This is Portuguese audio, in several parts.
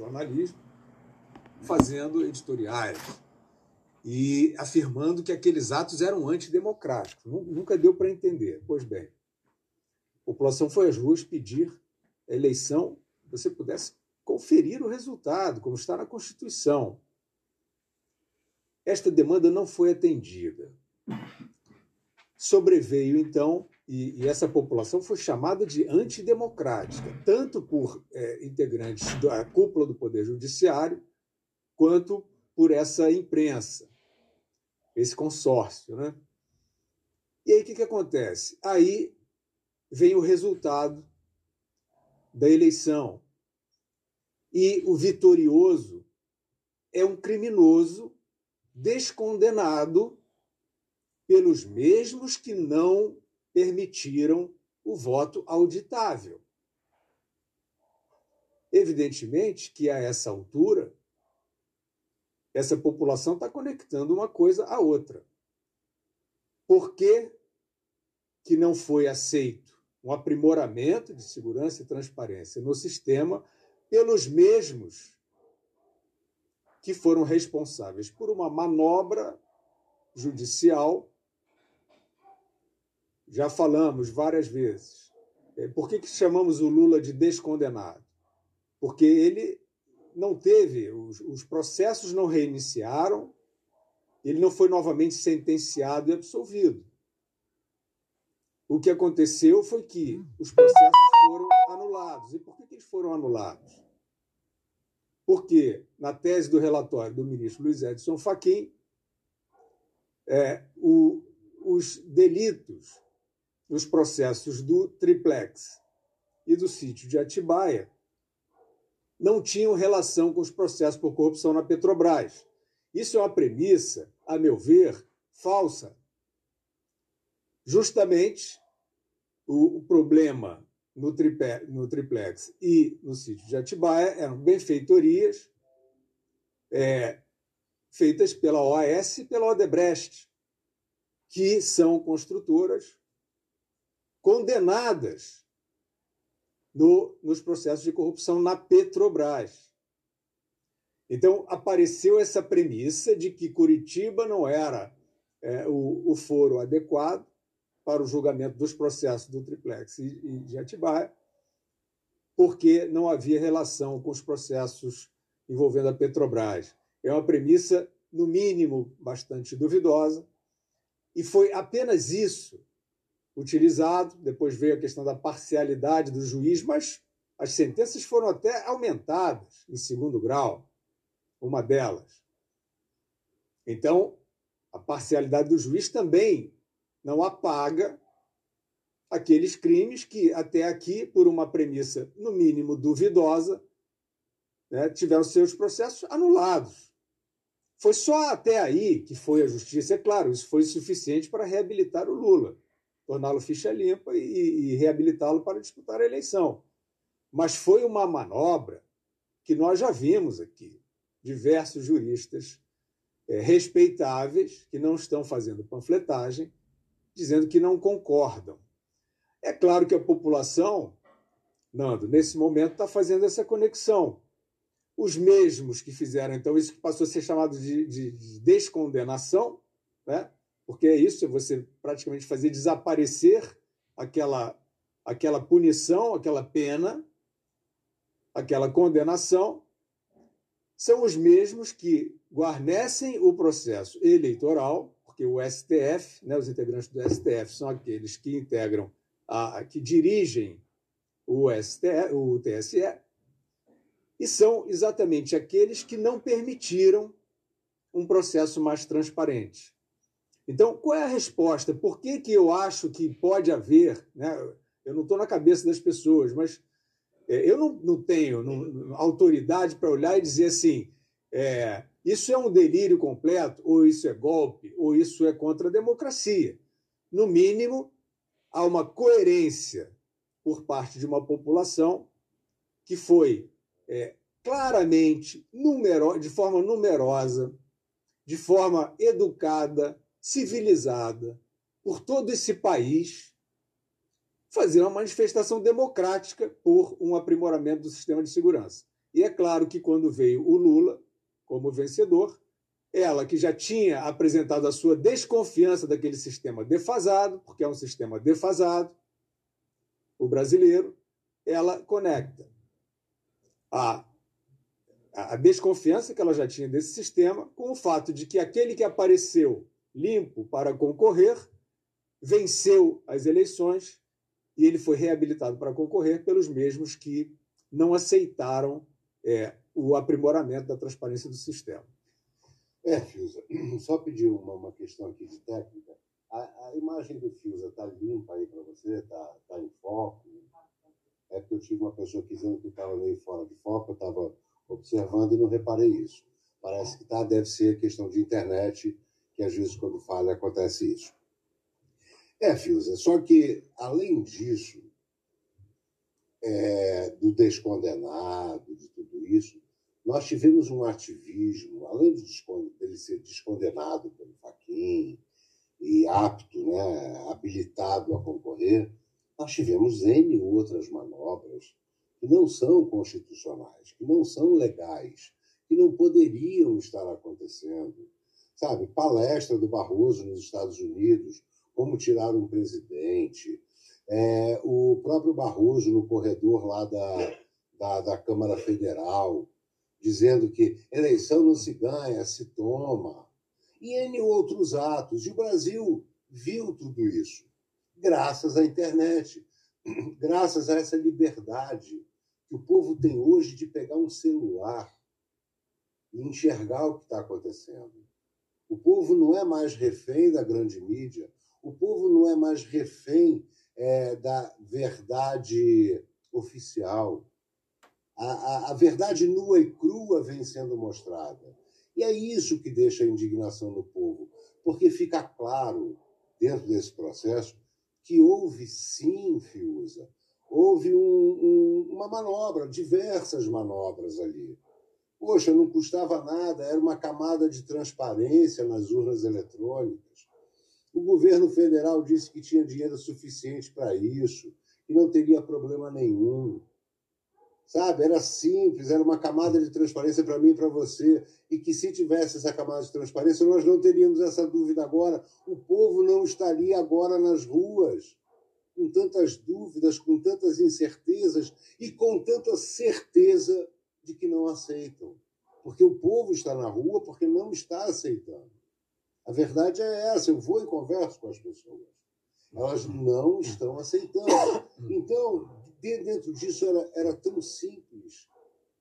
jornalismo, fazendo editoriais e afirmando que aqueles atos eram antidemocráticos. Nunca deu para entender. Pois bem, a população foi às ruas pedir a eleição, você pudesse conferir o resultado, como está na Constituição. Esta demanda não foi atendida. Sobreveio, então, e, e essa população foi chamada de antidemocrática, tanto por é, integrantes da cúpula do Poder Judiciário, quanto por essa imprensa, esse consórcio. Né? E aí o que, que acontece? Aí vem o resultado da eleição. E o vitorioso é um criminoso descondenado pelos mesmos que não permitiram o voto auditável. Evidentemente que a essa altura, essa população está conectando uma coisa à outra. Por que, que não foi aceito um aprimoramento de segurança e transparência no sistema pelos mesmos que foram responsáveis por uma manobra judicial. Já falamos várias vezes. É, por que, que chamamos o Lula de descondenado? Porque ele não teve, os, os processos não reiniciaram, ele não foi novamente sentenciado e absolvido. O que aconteceu foi que os processos foram anulados. E por que, que eles foram anulados? Porque, na tese do relatório do ministro Luiz Edson Fachin, é, o, os delitos nos processos do triplex e do sítio de Atibaia não tinham relação com os processos por corrupção na Petrobras. Isso é uma premissa, a meu ver, falsa. Justamente o, o problema no, tripé, no triplex e no sítio de Atibaia eram benfeitorias é, feitas pela OAS e pela Odebrecht, que são construtoras condenadas no, nos processos de corrupção na Petrobras. Então, apareceu essa premissa de que Curitiba não era é, o, o foro adequado para o julgamento dos processos do triplex e de Atibaia, porque não havia relação com os processos envolvendo a Petrobras. É uma premissa, no mínimo, bastante duvidosa, e foi apenas isso utilizado. Depois veio a questão da parcialidade do juiz, mas as sentenças foram até aumentadas em segundo grau, uma delas. Então, a parcialidade do juiz também não apaga aqueles crimes que, até aqui, por uma premissa, no mínimo, duvidosa, né, tiveram seus processos anulados. Foi só até aí que foi a justiça. É claro, isso foi suficiente para reabilitar o Lula, torná-lo ficha limpa e, e reabilitá-lo para disputar a eleição. Mas foi uma manobra que nós já vimos aqui. Diversos juristas é, respeitáveis, que não estão fazendo panfletagem, dizendo que não concordam. É claro que a população, Nando, nesse momento está fazendo essa conexão. Os mesmos que fizeram, então, isso que passou a ser chamado de, de, de descondenação, né? Porque é isso, você praticamente fazer desaparecer aquela, aquela punição, aquela pena, aquela condenação, são os mesmos que guarnecem o processo eleitoral porque o STF, né, os integrantes do STF são aqueles que integram, a, que dirigem o, STF, o TSE, e são exatamente aqueles que não permitiram um processo mais transparente. Então, qual é a resposta? Por que, que eu acho que pode haver? Né? Eu não estou na cabeça das pessoas, mas é, eu não, não tenho não, autoridade para olhar e dizer assim: é, isso é um delírio completo, ou isso é golpe, ou isso é contra a democracia. No mínimo, há uma coerência por parte de uma população que foi é, claramente, numero, de forma numerosa, de forma educada, civilizada, por todo esse país, fazer uma manifestação democrática por um aprimoramento do sistema de segurança. E é claro que quando veio o Lula como vencedor, ela que já tinha apresentado a sua desconfiança daquele sistema defasado, porque é um sistema defasado, o brasileiro, ela conecta a, a desconfiança que ela já tinha desse sistema com o fato de que aquele que apareceu limpo para concorrer venceu as eleições e ele foi reabilitado para concorrer pelos mesmos que não aceitaram é, o aprimoramento da transparência do sistema. É, Fiuza, só pedir uma, uma questão aqui de técnica. A, a imagem do Fiuza está limpa aí para você? Está tá em foco? É porque eu tive uma pessoa que dizendo que estava meio fora de foco, eu estava observando e não reparei isso. Parece que tá, deve ser questão de internet, que às vezes quando falha acontece isso. É, Fiuza, só que, além disso, é, do descondenado, de tudo isso, nós tivemos um ativismo, além de ele ser descondenado pelo Faquin e apto, né, habilitado a concorrer, nós tivemos N outras manobras que não são constitucionais, que não são legais, que não poderiam estar acontecendo. Sabe, palestra do Barroso nos Estados Unidos, como tirar um presidente, é, o próprio Barroso no corredor lá da, da, da Câmara Federal, dizendo que eleição não se ganha, se toma, e N outros atos. E o Brasil viu tudo isso, graças à internet, graças a essa liberdade que o povo tem hoje de pegar um celular e enxergar o que está acontecendo. O povo não é mais refém da grande mídia, o povo não é mais refém é, da verdade oficial. A, a, a verdade nua e crua vem sendo mostrada. E é isso que deixa a indignação no povo, porque fica claro, dentro desse processo, que houve sim, Fiuza, houve um, um, uma manobra, diversas manobras ali. Poxa, não custava nada, era uma camada de transparência nas urnas eletrônicas. O governo federal disse que tinha dinheiro suficiente para isso, que não teria problema nenhum. Sabe? Era simples, era uma camada de transparência para mim e para você. E que se tivesse essa camada de transparência, nós não teríamos essa dúvida agora. O povo não estaria agora nas ruas, com tantas dúvidas, com tantas incertezas e com tanta certeza de que não aceitam. Porque o povo está na rua porque não está aceitando. A verdade é essa. Eu vou e converso com as pessoas. Elas não estão aceitando. Então, dentro disso era, era tão simples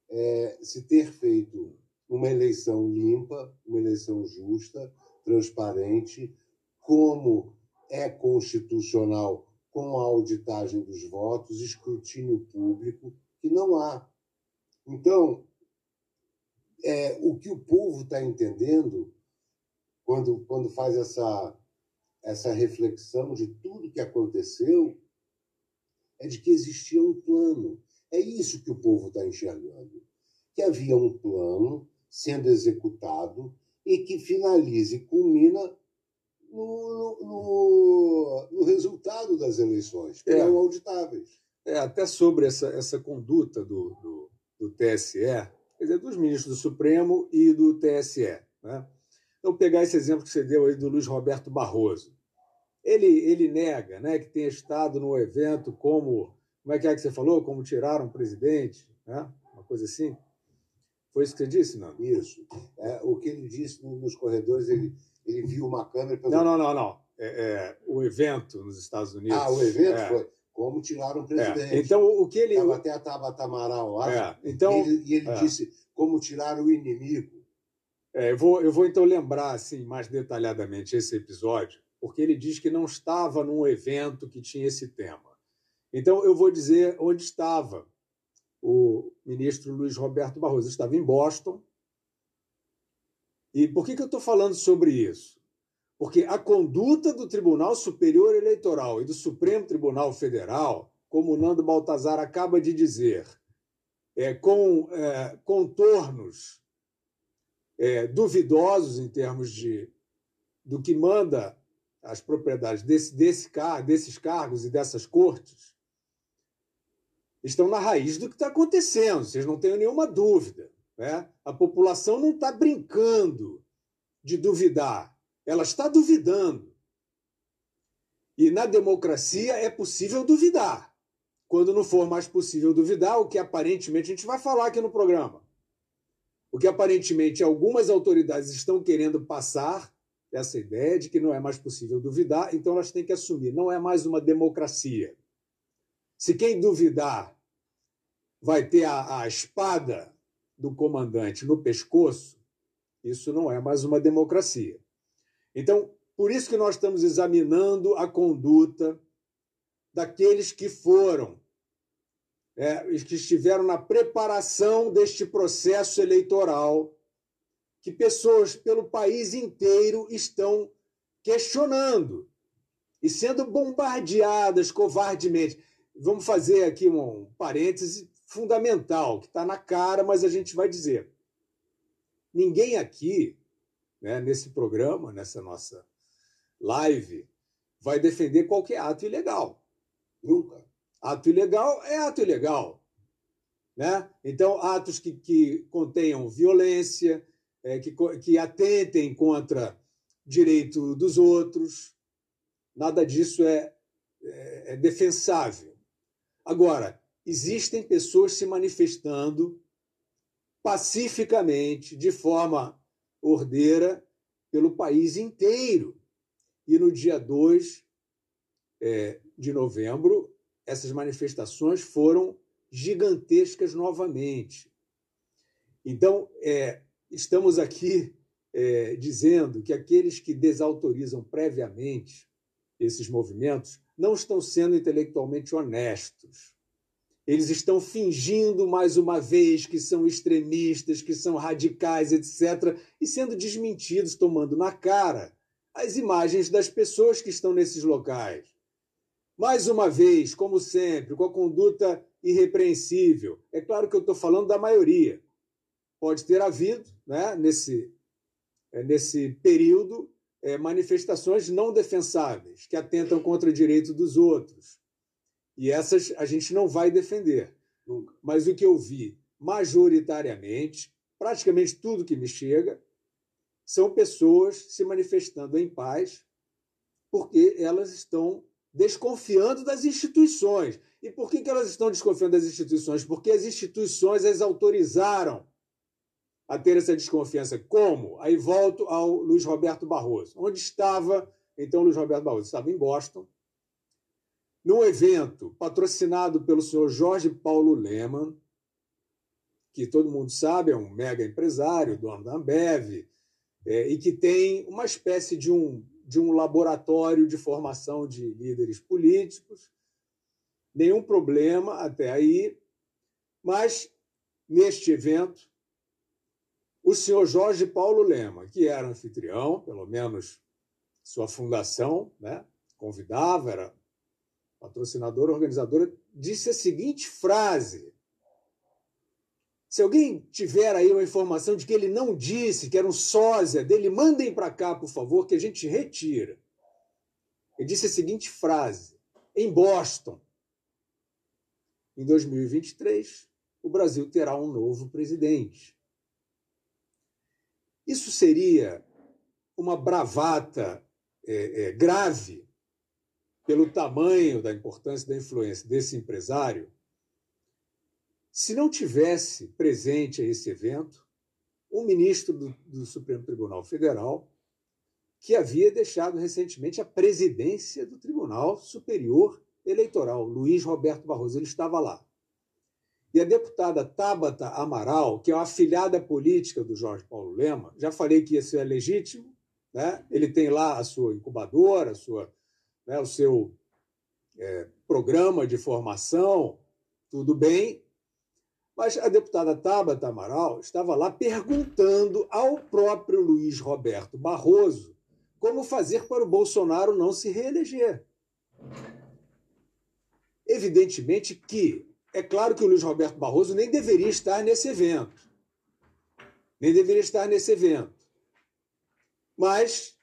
é, se ter feito uma eleição limpa, uma eleição justa, transparente, como é constitucional com a auditagem dos votos, escrutínio público, que não há. Então, é, o que o povo está entendendo quando, quando faz essa, essa reflexão de tudo que aconteceu é de que existia um plano. É isso que o povo está enxergando. Que havia um plano sendo executado e que finaliza e culmina no, no, no resultado das eleições, que é. eram auditáveis. É, até sobre essa, essa conduta do, do, do TSE, quer dizer, dos ministros do Supremo e do TSE. Né? Então, pegar esse exemplo que você deu aí do Luiz Roberto Barroso. Ele, ele nega né, que tenha estado no evento como. Como é que é que você falou? Como tiraram o presidente, né? uma coisa assim. Foi isso que você disse, não? Isso. É, o que ele disse nos corredores, ele, ele viu uma câmera. Pelo... Não, não, não, não. É, é, o evento nos Estados Unidos. Ah, o evento é. foi. Como tiraram o presidente. É. Então, o que ele. Estava até a Tabata Amaral lá. É. Então, e ele, e ele é. disse como tirar o inimigo. eu, vou, eu vou então lembrar assim, mais detalhadamente esse episódio, porque ele diz que não estava num evento que tinha esse tema. Então, eu vou dizer onde estava o ministro Luiz Roberto Barroso. estava em Boston. E por que, que eu estou falando sobre isso? Porque a conduta do Tribunal Superior Eleitoral e do Supremo Tribunal Federal, como o Nando Baltazar acaba de dizer, é, com é, contornos é, duvidosos em termos de do que manda as propriedades desse, desse, desses cargos e dessas cortes, estão na raiz do que está acontecendo, vocês não tenham nenhuma dúvida. Né? A população não está brincando de duvidar, ela está duvidando. E na democracia é possível duvidar. Quando não for mais possível duvidar, o que aparentemente a gente vai falar aqui no programa, o que aparentemente algumas autoridades estão querendo passar essa ideia de que não é mais possível duvidar, então elas têm que assumir, não é mais uma democracia. Se quem duvidar vai ter a, a espada do comandante no pescoço, isso não é mais uma democracia. Então, por isso que nós estamos examinando a conduta daqueles que foram, é, que estiveram na preparação deste processo eleitoral, que pessoas pelo país inteiro estão questionando e sendo bombardeadas covardemente. Vamos fazer aqui um parêntese fundamental, que está na cara, mas a gente vai dizer. Ninguém aqui, né, nesse programa, nessa nossa live, vai defender qualquer ato ilegal. Nunca. Ato ilegal é ato ilegal. Né? Então, atos que, que contenham violência, é, que, que atentem contra direito dos outros, nada disso é, é, é defensável. Agora, existem pessoas se manifestando pacificamente, de forma ordeira, pelo país inteiro. E no dia 2 é, de novembro, essas manifestações foram gigantescas novamente. Então, é, estamos aqui é, dizendo que aqueles que desautorizam previamente esses movimentos não estão sendo intelectualmente honestos. Eles estão fingindo mais uma vez que são extremistas, que são radicais, etc., e sendo desmentidos, tomando na cara as imagens das pessoas que estão nesses locais. Mais uma vez, como sempre, com a conduta irrepreensível. É claro que eu estou falando da maioria. Pode ter havido, né, nesse, é, nesse período, é, manifestações não defensáveis, que atentam contra o direito dos outros. E essas a gente não vai defender. Mas o que eu vi majoritariamente, praticamente tudo que me chega, são pessoas se manifestando em paz porque elas estão desconfiando das instituições. E por que, que elas estão desconfiando das instituições? Porque as instituições as autorizaram a ter essa desconfiança. Como? Aí volto ao Luiz Roberto Barroso. Onde estava, então, Luiz Roberto Barroso? Estava em Boston, num evento patrocinado pelo senhor Jorge Paulo Leman, que todo mundo sabe é um mega empresário, dono da Ambev, é, e que tem uma espécie de um, de um laboratório de formação de líderes políticos. Nenhum problema até aí, mas neste evento, o senhor Jorge Paulo Lema, que era anfitrião, pelo menos sua fundação, né, convidava, era patrocinadora, organizadora, disse a seguinte frase se alguém tiver aí uma informação de que ele não disse, que era um sósia dele, mandem para cá, por favor, que a gente retira. Ele disse a seguinte frase: em Boston, em 2023, o Brasil terá um novo presidente. Isso seria uma bravata é, é, grave pelo tamanho da importância da influência desse empresário se não tivesse presente a esse evento um ministro do, do Supremo Tribunal Federal que havia deixado recentemente a presidência do Tribunal Superior Eleitoral, Luiz Roberto Barroso, ele estava lá. E a deputada Tabata Amaral, que é uma afilhada política do Jorge Paulo Lema, já falei que isso é legítimo, né? ele tem lá a sua incubadora, a sua, né, o seu é, programa de formação, tudo bem, mas a deputada Tabata Amaral estava lá perguntando ao próprio Luiz Roberto Barroso como fazer para o Bolsonaro não se reeleger. Evidentemente que é claro que o Luiz Roberto Barroso nem deveria estar nesse evento. Nem deveria estar nesse evento. Mas,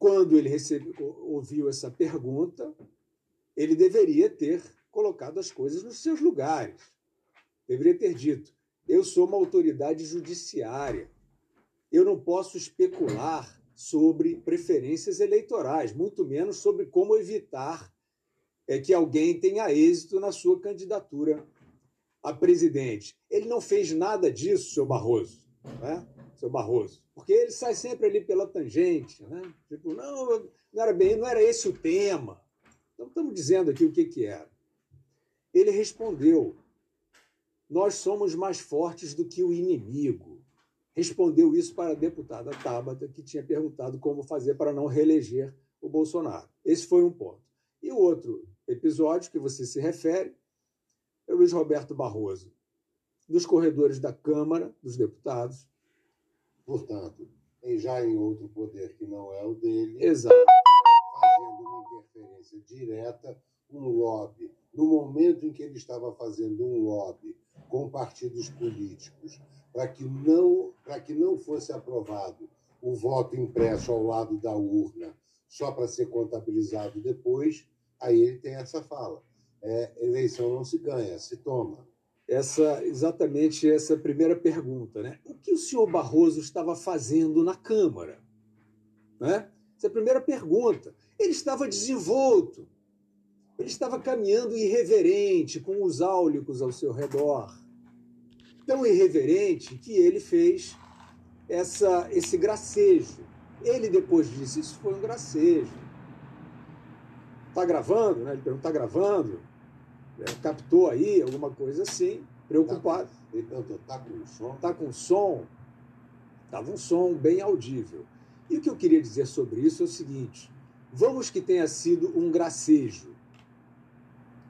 quando ele recebeu, ouviu essa pergunta, ele deveria ter colocado as coisas nos seus lugares. Deveria ter dito: eu sou uma autoridade judiciária. Eu não posso especular sobre preferências eleitorais, muito menos sobre como evitar é, que alguém tenha êxito na sua candidatura a presidente. Ele não fez nada disso, seu Barroso, né? Seu Barroso, porque ele sai sempre ali pela tangente, né? Tipo, não, não era bem, não era esse o tema. Então estamos dizendo aqui o que que era. Ele respondeu: Nós somos mais fortes do que o inimigo respondeu isso para a deputada Tabata, que tinha perguntado como fazer para não reeleger o Bolsonaro. Esse foi um ponto. E o outro episódio que você se refere é o Luiz Roberto Barroso, dos corredores da Câmara dos Deputados. Portanto, já em outro poder que não é o dele. Exato. Fazendo uma interferência direta, um lobby. No momento em que ele estava fazendo um lobby com partidos políticos para que não para que não fosse aprovado o voto impresso ao lado da urna só para ser contabilizado depois, aí ele tem essa fala. É, eleição não se ganha, se toma. Essa exatamente essa primeira pergunta, né? O que o senhor Barroso estava fazendo na Câmara, né? Essa é a primeira pergunta. Ele estava desenvolto. Ele estava caminhando irreverente, com os áulicos ao seu redor tão irreverente que ele fez essa, esse gracejo. Ele depois disse: Isso foi um gracejo. Está gravando? Né? Ele perguntou: Está gravando? É, captou aí alguma coisa assim, preocupado. Perguntou: Está com som? Está com som? Estava um som bem audível. E o que eu queria dizer sobre isso é o seguinte: vamos que tenha sido um gracejo.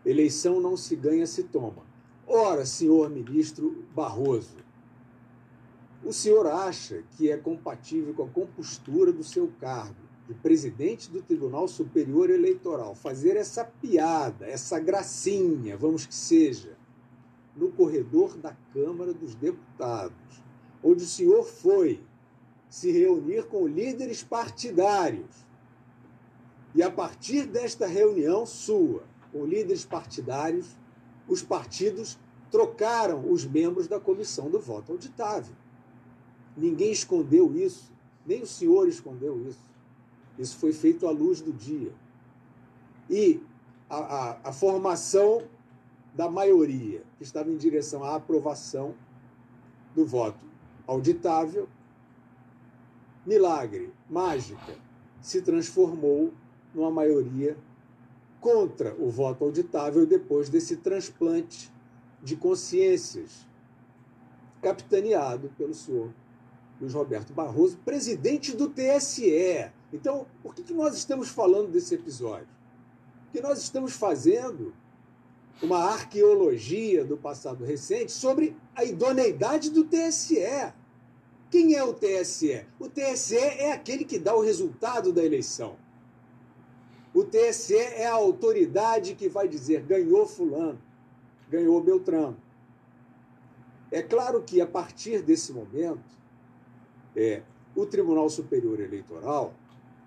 Eleição não se ganha, se toma. Ora, senhor ministro Barroso, o senhor acha que é compatível com a compostura do seu cargo de presidente do Tribunal Superior Eleitoral fazer essa piada, essa gracinha, vamos que seja, no corredor da Câmara dos Deputados, onde o senhor foi se reunir com líderes partidários. E a partir desta reunião sua, com líderes partidários, os partidos trocaram os membros da comissão do voto auditável. Ninguém escondeu isso, nem o senhor escondeu isso. Isso foi feito à luz do dia. E a, a, a formação da maioria que estava em direção à aprovação do voto auditável, milagre, mágica, se transformou numa maioria contra o voto auditável depois desse transplante de consciências, capitaneado pelo senhor Luiz Roberto Barroso, presidente do TSE. Então, por que, que nós estamos falando desse episódio? Porque nós estamos fazendo uma arqueologia do passado recente sobre a idoneidade do TSE. Quem é o TSE? O TSE é aquele que dá o resultado da eleição. O TSE é a autoridade que vai dizer ganhou Fulano, ganhou Beltrano. É claro que a partir desse momento, é, o Tribunal Superior Eleitoral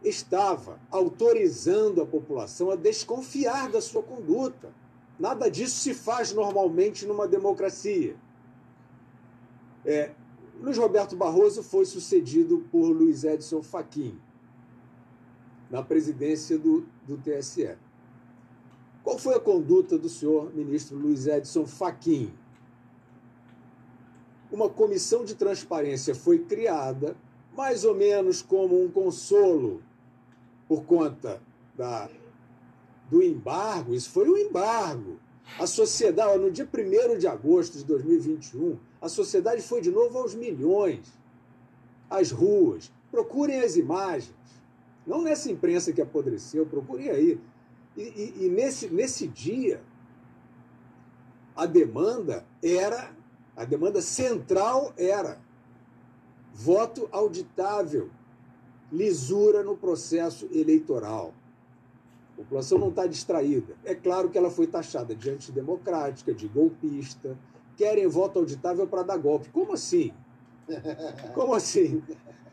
estava autorizando a população a desconfiar da sua conduta. Nada disso se faz normalmente numa democracia. É, Luiz Roberto Barroso foi sucedido por Luiz Edson Fachin na presidência do, do TSE. Qual foi a conduta do senhor ministro Luiz Edson Fachin? Uma comissão de transparência foi criada, mais ou menos como um consolo por conta da, do embargo. Isso foi um embargo. A sociedade, no dia 1 de agosto de 2021, a sociedade foi de novo aos milhões, às ruas. Procurem as imagens. Não nessa imprensa que apodreceu, procurem aí. E, e, e nesse, nesse dia, a demanda era, a demanda central era voto auditável, lisura no processo eleitoral. A população não está distraída. É claro que ela foi taxada de antidemocrática, de golpista. Querem voto auditável para dar golpe. Como assim? Como assim?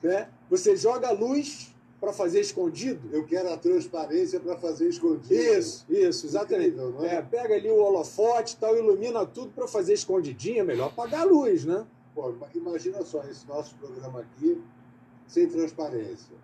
Né? Você joga a luz para fazer escondido. Eu quero a transparência para fazer escondido. Isso, isso, exatamente. Incrível, é? É, pega ali o holofote tal, ilumina tudo para fazer escondidinho, é melhor apagar a luz, né? Pô, imagina só esse nosso programa aqui sem transparência.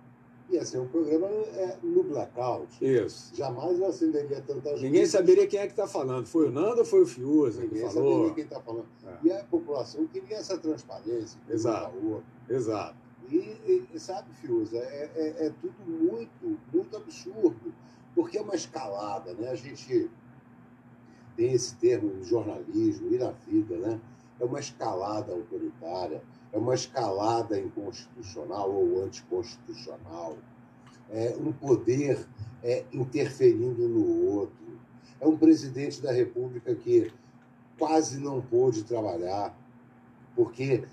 Ia ser um programa é, no blackout. Isso. Jamais eu acenderia tantas Ninguém luzes. saberia quem é que está falando. Foi o Nando ou foi o Fiuza Ninguém que falou? saberia quem está falando. É. E a população queria essa transparência. Exato. Exato. E, e sabe, Fiuza, é, é, é, tudo muito, muito absurdo, porque é uma escalada, né? A gente tem esse termo no jornalismo e na vida, né? É uma escalada autoritária, é uma escalada inconstitucional ou anticonstitucional, é um poder é, interferindo no outro, é um presidente da República que quase não pôde trabalhar, porque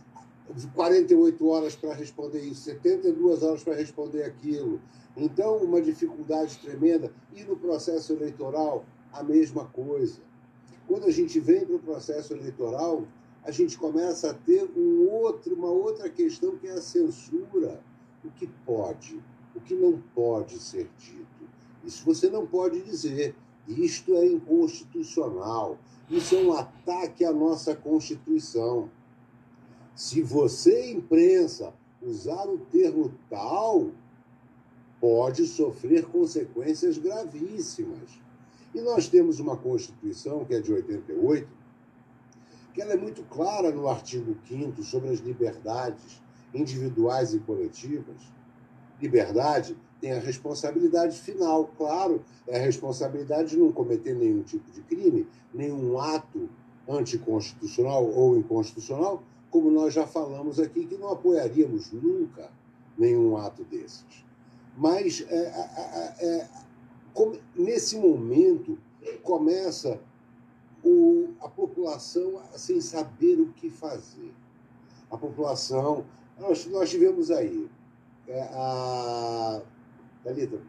48 horas para responder isso, 72 horas para responder aquilo. Então, uma dificuldade tremenda. E no processo eleitoral, a mesma coisa. Quando a gente vem para o processo eleitoral, a gente começa a ter um outro, uma outra questão que é a censura. O que pode, o que não pode ser dito. Isso você não pode dizer. Isto é inconstitucional. Isso é um ataque à nossa Constituição. Se você, imprensa, usar o termo tal, pode sofrer consequências gravíssimas. E nós temos uma Constituição, que é de 88, que ela é muito clara no artigo 5 sobre as liberdades individuais e coletivas. Liberdade tem a responsabilidade final, claro, é a responsabilidade de não cometer nenhum tipo de crime, nenhum ato anticonstitucional ou inconstitucional, como nós já falamos aqui, que não apoiaríamos nunca nenhum ato desses. Mas é, é, é, nesse momento começa o, a população sem saber o que fazer. A população. Nós, nós tivemos aí é, a. Thalita.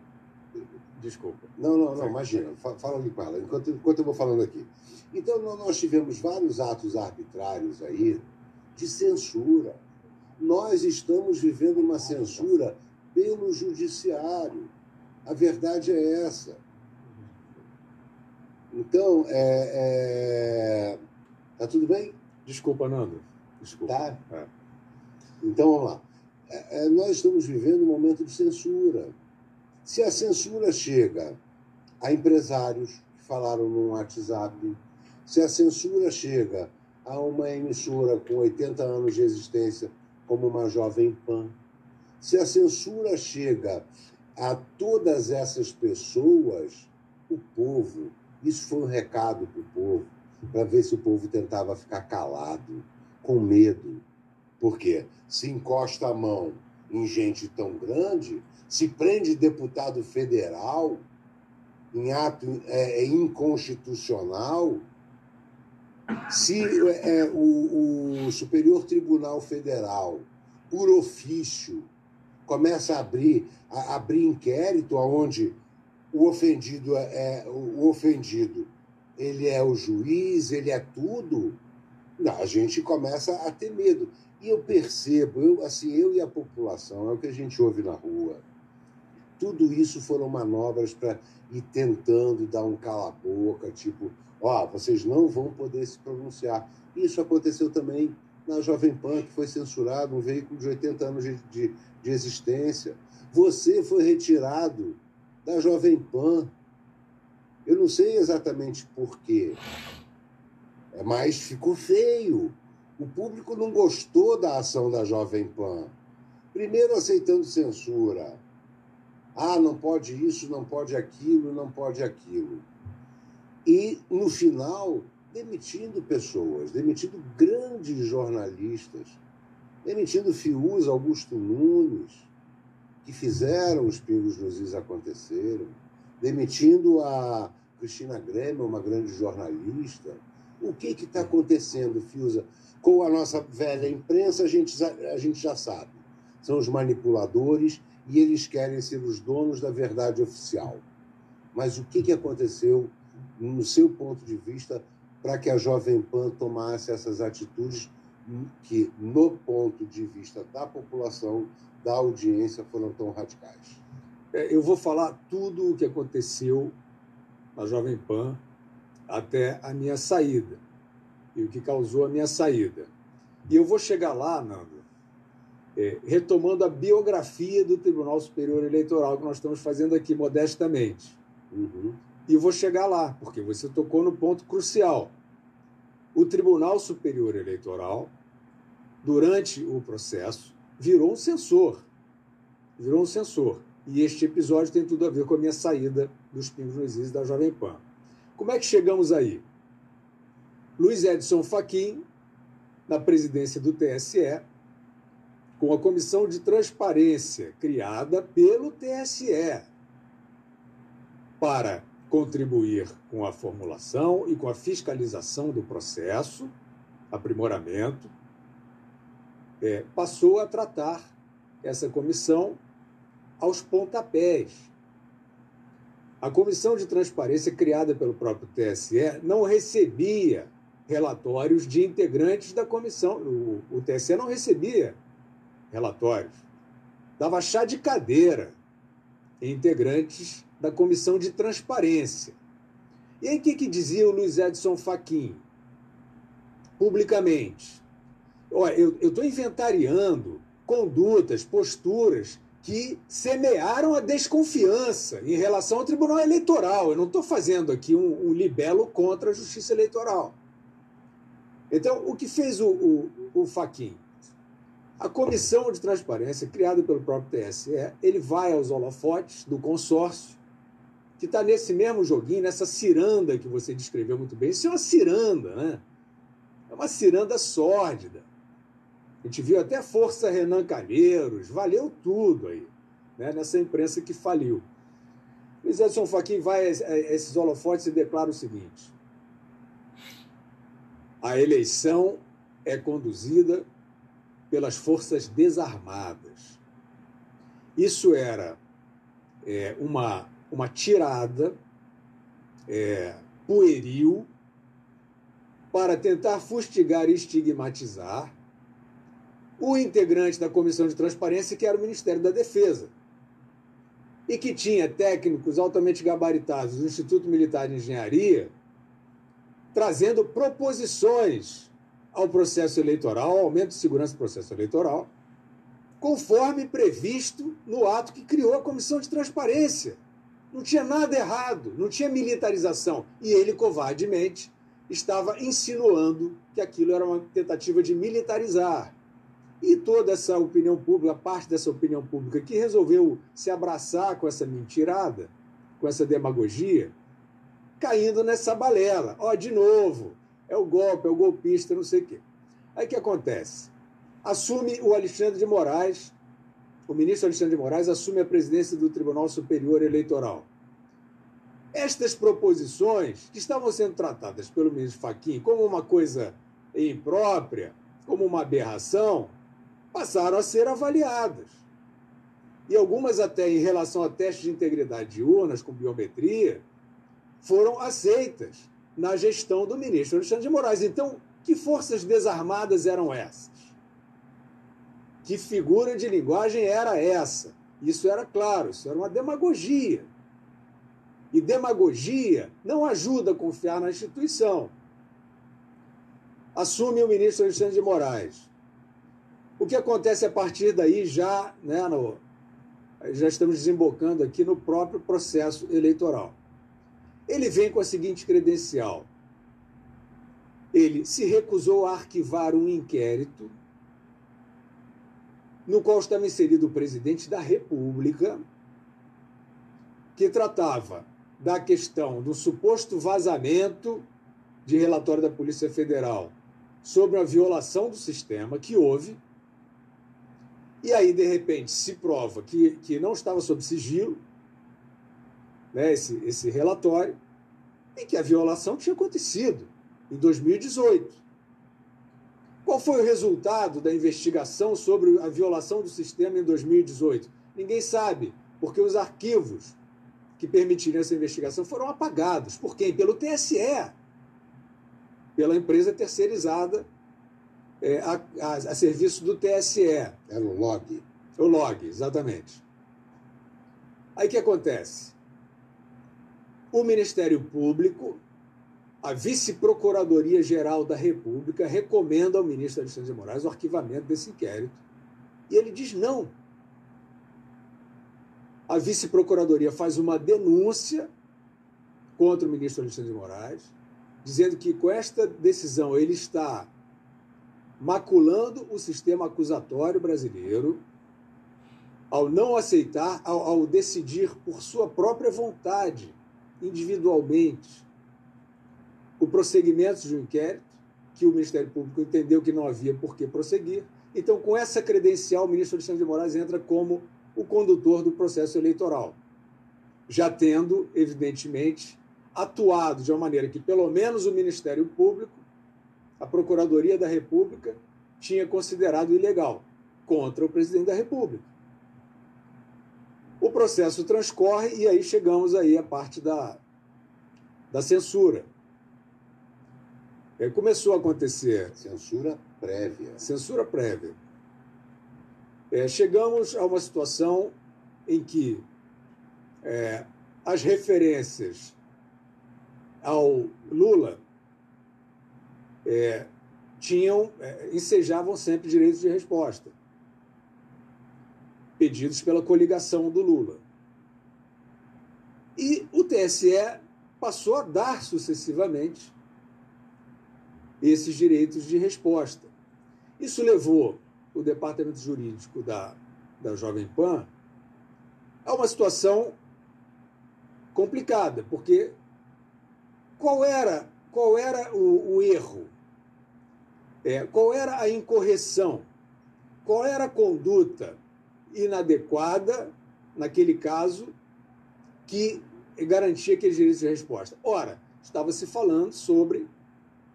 Desculpa. Não, não, não, imagina. Fala ali com ela, enquanto, enquanto eu vou falando aqui. Então, nós tivemos vários atos arbitrários aí de censura. Nós estamos vivendo uma censura pelo judiciário. A verdade é essa. Então, é, é... tá tudo bem? Desculpa, Nando. Desculpa. Tá? É. Então, vamos lá. É, é, nós estamos vivendo um momento de censura. Se a censura chega a empresários que falaram no WhatsApp, se a censura chega a uma emissora com 80 anos de existência, como uma Jovem Pan, se a censura chega a todas essas pessoas, o povo, isso foi um recado para o povo, para ver se o povo tentava ficar calado, com medo. Porque se encosta a mão em gente tão grande, se prende deputado federal em ato é, é inconstitucional, se é, o, o Superior Tribunal Federal, por ofício, começa a abrir, a abrir inquérito aonde o ofendido é, é o ofendido ele é o juiz, ele é tudo, a gente começa a ter medo. E eu percebo, eu, assim, eu e a população, é o que a gente ouve na rua. Tudo isso foram manobras para ir tentando dar um cala-boca, tipo, ó, vocês não vão poder se pronunciar. Isso aconteceu também na Jovem Pan, que foi censurado, um veículo de 80 anos de, de, de existência. Você foi retirado da Jovem Pan. Eu não sei exatamente por quê, é, mas ficou feio. O público não gostou da ação da Jovem Pan. Primeiro aceitando censura. Ah, não pode isso, não pode aquilo, não pode aquilo e, no final, demitindo pessoas, demitindo grandes jornalistas, demitindo Fius, Augusto Nunes, que fizeram os pingos nos is acontecerem, demitindo a Cristina Grêmio, uma grande jornalista. O que está acontecendo, Fiusa? Com a nossa velha imprensa, a gente, a gente já sabe. São os manipuladores e eles querem ser os donos da verdade oficial. Mas o que, que aconteceu no seu ponto de vista, para que a Jovem Pan tomasse essas atitudes que, no ponto de vista da população, da audiência, foram tão radicais? É, eu vou falar tudo o que aconteceu na Jovem Pan até a minha saída e o que causou a minha saída. E eu vou chegar lá, Nando, é, retomando a biografia do Tribunal Superior Eleitoral que nós estamos fazendo aqui modestamente. Uhum. E eu vou chegar lá, porque você tocou no ponto crucial. O Tribunal Superior Eleitoral, durante o processo, virou um censor. Virou um censor. E este episódio tem tudo a ver com a minha saída dos Pingos nos Is da Jovem Pan. Como é que chegamos aí? Luiz Edson Fachin, na presidência do TSE, com a comissão de transparência criada pelo TSE para contribuir com a formulação e com a fiscalização do processo, aprimoramento, é, passou a tratar essa comissão aos pontapés. A comissão de transparência criada pelo próprio TSE não recebia relatórios de integrantes da comissão. O, o TSE não recebia relatórios. Dava chá de cadeira em integrantes da comissão de transparência. E aí o que, que dizia o Luiz Edson Fachin? Publicamente. Olha, eu estou inventariando condutas, posturas que semearam a desconfiança em relação ao Tribunal Eleitoral. Eu não estou fazendo aqui um, um libelo contra a Justiça Eleitoral. Então, o que fez o, o, o? A comissão de transparência, criada pelo próprio TSE, ele vai aos holofotes do consórcio, que está nesse mesmo joguinho, nessa ciranda que você descreveu muito bem. Isso é uma ciranda, né? É uma ciranda sórdida. A gente viu até Força Renan Calheiros, valeu tudo aí, né? nessa imprensa que faliu. Luiz Edson Fachin vai a esses holofotes e declara o seguinte: a eleição é conduzida pelas forças desarmadas. Isso era é, uma, uma tirada é, pueril para tentar fustigar e estigmatizar o integrante da Comissão de Transparência, que era o Ministério da Defesa, e que tinha técnicos altamente gabaritados do Instituto Militar de Engenharia trazendo proposições ao processo eleitoral, ao aumento de segurança do processo eleitoral, conforme previsto no ato que criou a Comissão de Transparência. Não tinha nada errado, não tinha militarização. E ele, covardemente, estava insinuando que aquilo era uma tentativa de militarizar. E toda essa opinião pública, parte dessa opinião pública que resolveu se abraçar com essa mentirada, com essa demagogia, caindo nessa balela. Ó, de novo, é o golpe, é o golpista, não sei o quê. Aí o que acontece? Assume o Alexandre de Moraes, o ministro Alexandre de Moraes assume a presidência do Tribunal Superior Eleitoral. Estas proposições, que estavam sendo tratadas pelo ministro Fachin como uma coisa imprópria, como uma aberração, passaram a ser avaliadas. E algumas até em relação a testes de integridade de urnas com biometria, foram aceitas na gestão do ministro Alexandre de Moraes. Então, que forças desarmadas eram essas? Que figura de linguagem era essa? Isso era claro, isso era uma demagogia. E demagogia não ajuda a confiar na instituição. Assume o ministro Alexandre de Moraes. O que acontece a partir daí já, né, no, já estamos desembocando aqui no próprio processo eleitoral. Ele vem com a seguinte credencial: ele se recusou a arquivar um inquérito no qual estava inserido o presidente da República, que tratava da questão do suposto vazamento de relatório da Polícia Federal sobre a violação do sistema que houve. E aí, de repente, se prova que, que não estava sob sigilo, né, esse, esse relatório, e que a violação tinha acontecido em 2018. Qual foi o resultado da investigação sobre a violação do sistema em 2018? Ninguém sabe, porque os arquivos que permitiriam essa investigação foram apagados. Por quem? Pelo TSE, pela empresa terceirizada é, a, a, a, serviço do TSE. Era o log. O log, exatamente. Aí o que acontece? O Ministério Público, a Vice-Procuradoria-Geral da República, recomenda ao ministro Alexandre de Moraes o arquivamento desse inquérito. E ele diz não. A Vice-Procuradoria faz uma denúncia contra o ministro Alexandre de Moraes, dizendo que com esta decisão ele está maculando o sistema acusatório brasileiro ao não aceitar, ao, ao decidir por sua própria vontade, individualmente, o prosseguimento de um inquérito, que o Ministério Público entendeu que não havia por que prosseguir. Então, com essa credencial, o ministro Alexandre de Moraes entra como o condutor do processo eleitoral, já tendo, evidentemente, atuado de uma maneira que, pelo menos, o Ministério Público, a Procuradoria da República, tinha considerado ilegal contra o presidente da República. O processo transcorre e aí chegamos aí à parte da, da censura. Aí começou a acontecer. Censura prévia. Censura prévia. É, chegamos a uma situação em que é, as referências ao Lula é, tinham é, ensejavam sempre direitos de resposta pedidos pela coligação do Lula. E o TSE passou a dar sucessivamente esses direitos de resposta. Isso levou o departamento jurídico da, da Jovem Pan a uma situação complicada, porque qual era, qual era o, o erro? É, qual era a incorreção? Qual era a conduta inadequada, naquele caso, que garantia aqueles direitos de resposta? Ora, estava se falando sobre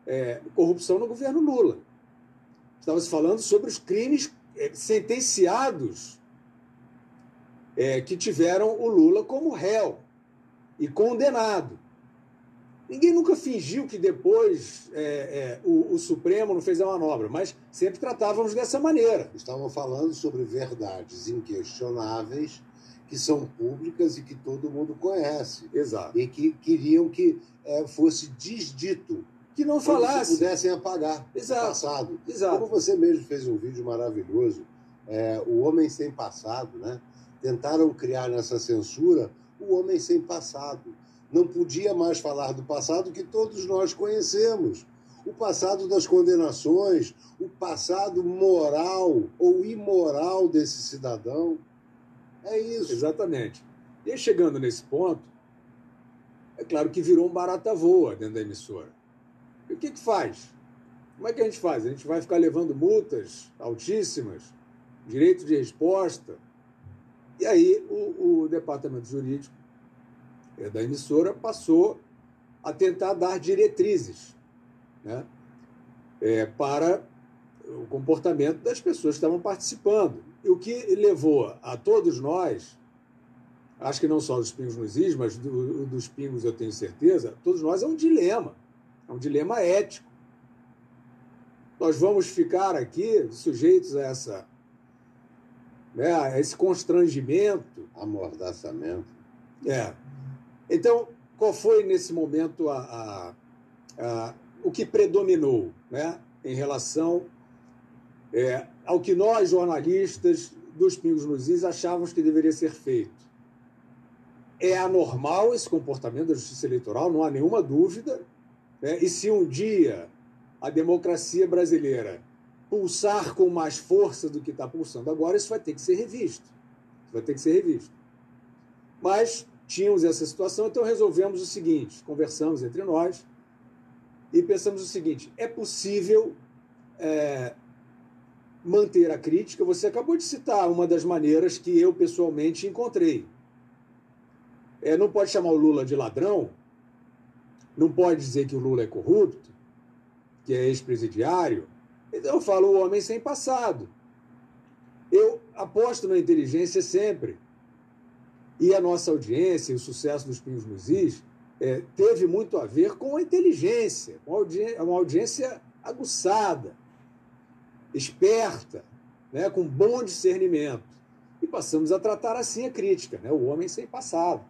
é, corrupção no governo Lula. Estava se falando sobre os crimes é, sentenciados é, que tiveram o Lula como réu e condenado. Ninguém nunca fingiu que depois é, é, o, o, Supremo não fez a manobra, mas sempre tratávamos dessa maneira. Estavam falando sobre verdades inquestionáveis que são públicas e que todo mundo conhece. Exato. E que queriam que é, fosse desdito. Que não falasse. Que pudessem apagar Exato. o passado. Exato. Como você mesmo fez um vídeo maravilhoso, é, O Homem Sem Passado, né? Tentaram criar nessa censura o homem sem passado não podia mais falar do passado que todos nós conhecemos. O passado das condenações, o passado moral ou imoral desse cidadão. É isso. Exatamente. E aí, chegando nesse ponto, é claro que virou um barata voa dentro da emissora. E o que, que faz? Como é que a gente faz? A gente vai ficar levando multas altíssimas, direito de resposta. E aí o, o departamento jurídico é, da emissora passou a tentar dar diretrizes né, é, para o comportamento das pessoas que estavam participando. E o que levou a todos nós, acho que não só dos pingos nos is, mas do, dos pingos eu tenho certeza, todos nós é um dilema, é um dilema ético. Nós vamos ficar aqui sujeitos a essa né, a esse constrangimento. Amordaçamento. É. Então, qual foi nesse momento a, a, a o que predominou né, em relação é, ao que nós, jornalistas dos Pingos nos Is, achávamos que deveria ser feito? É anormal esse comportamento da justiça eleitoral, não há nenhuma dúvida. Né? E se um dia a democracia brasileira pulsar com mais força do que está pulsando agora, isso vai ter que ser revisto. Isso vai ter que ser revisto. Mas tínhamos essa situação, então resolvemos o seguinte: conversamos entre nós e pensamos o seguinte: é possível é, manter a crítica? Você acabou de citar uma das maneiras que eu pessoalmente encontrei. É, não pode chamar o Lula de ladrão, não pode dizer que o Lula é corrupto, que é ex-presidiário. Então eu falo o homem sem passado. Eu aposto na inteligência sempre. E a nossa audiência, o sucesso dos Pinhos Luzis, é, teve muito a ver com a inteligência, audiência, uma audiência aguçada. esperta, né, com bom discernimento. E passamos a tratar assim a crítica, né, o homem sem passado.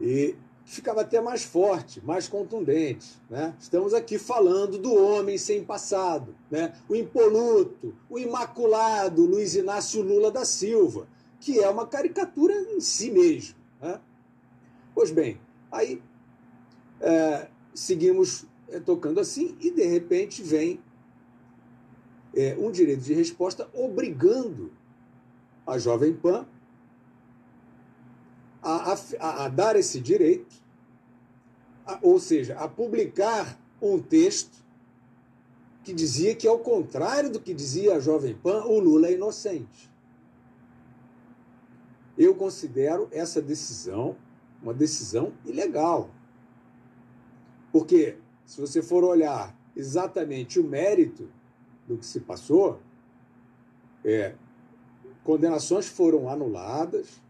E ficava até mais forte, mais contundente. Né? Estamos aqui falando do homem sem passado, né? o impoluto, o imaculado Luiz Inácio Lula da Silva, que é uma caricatura em si mesmo. Né? Pois bem, aí é, seguimos é, tocando assim e de repente vem é, um direito de resposta obrigando a Jovem Pan a, a, a dar esse direito, a, ou seja, a publicar um texto que dizia que, ao contrário do que dizia a Jovem Pan, o Lula é inocente. Eu considero essa decisão uma decisão ilegal. Porque, se você for olhar exatamente o mérito do que se passou, é, condenações foram anuladas,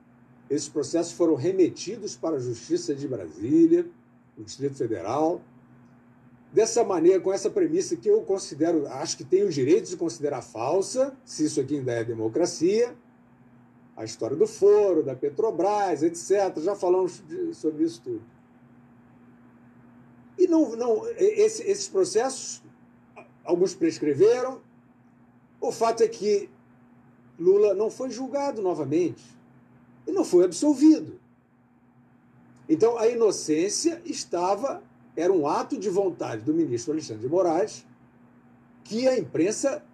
esses processos foram remetidos para a Justiça de Brasília, no Distrito Federal. Dessa maneira, com essa premissa que eu considero, acho que tenho o direito de considerar falsa, se isso aqui ainda é democracia, a história do foro, da Petrobras, etc. Já falamos sobre isso tudo. E não, não esse, esses processos, alguns prescreveram. O fato é que Lula não foi julgado novamente e não foi absolvido. Então, a inocência estava, era um ato de vontade do ministro Alexandre de Moraes que a imprensa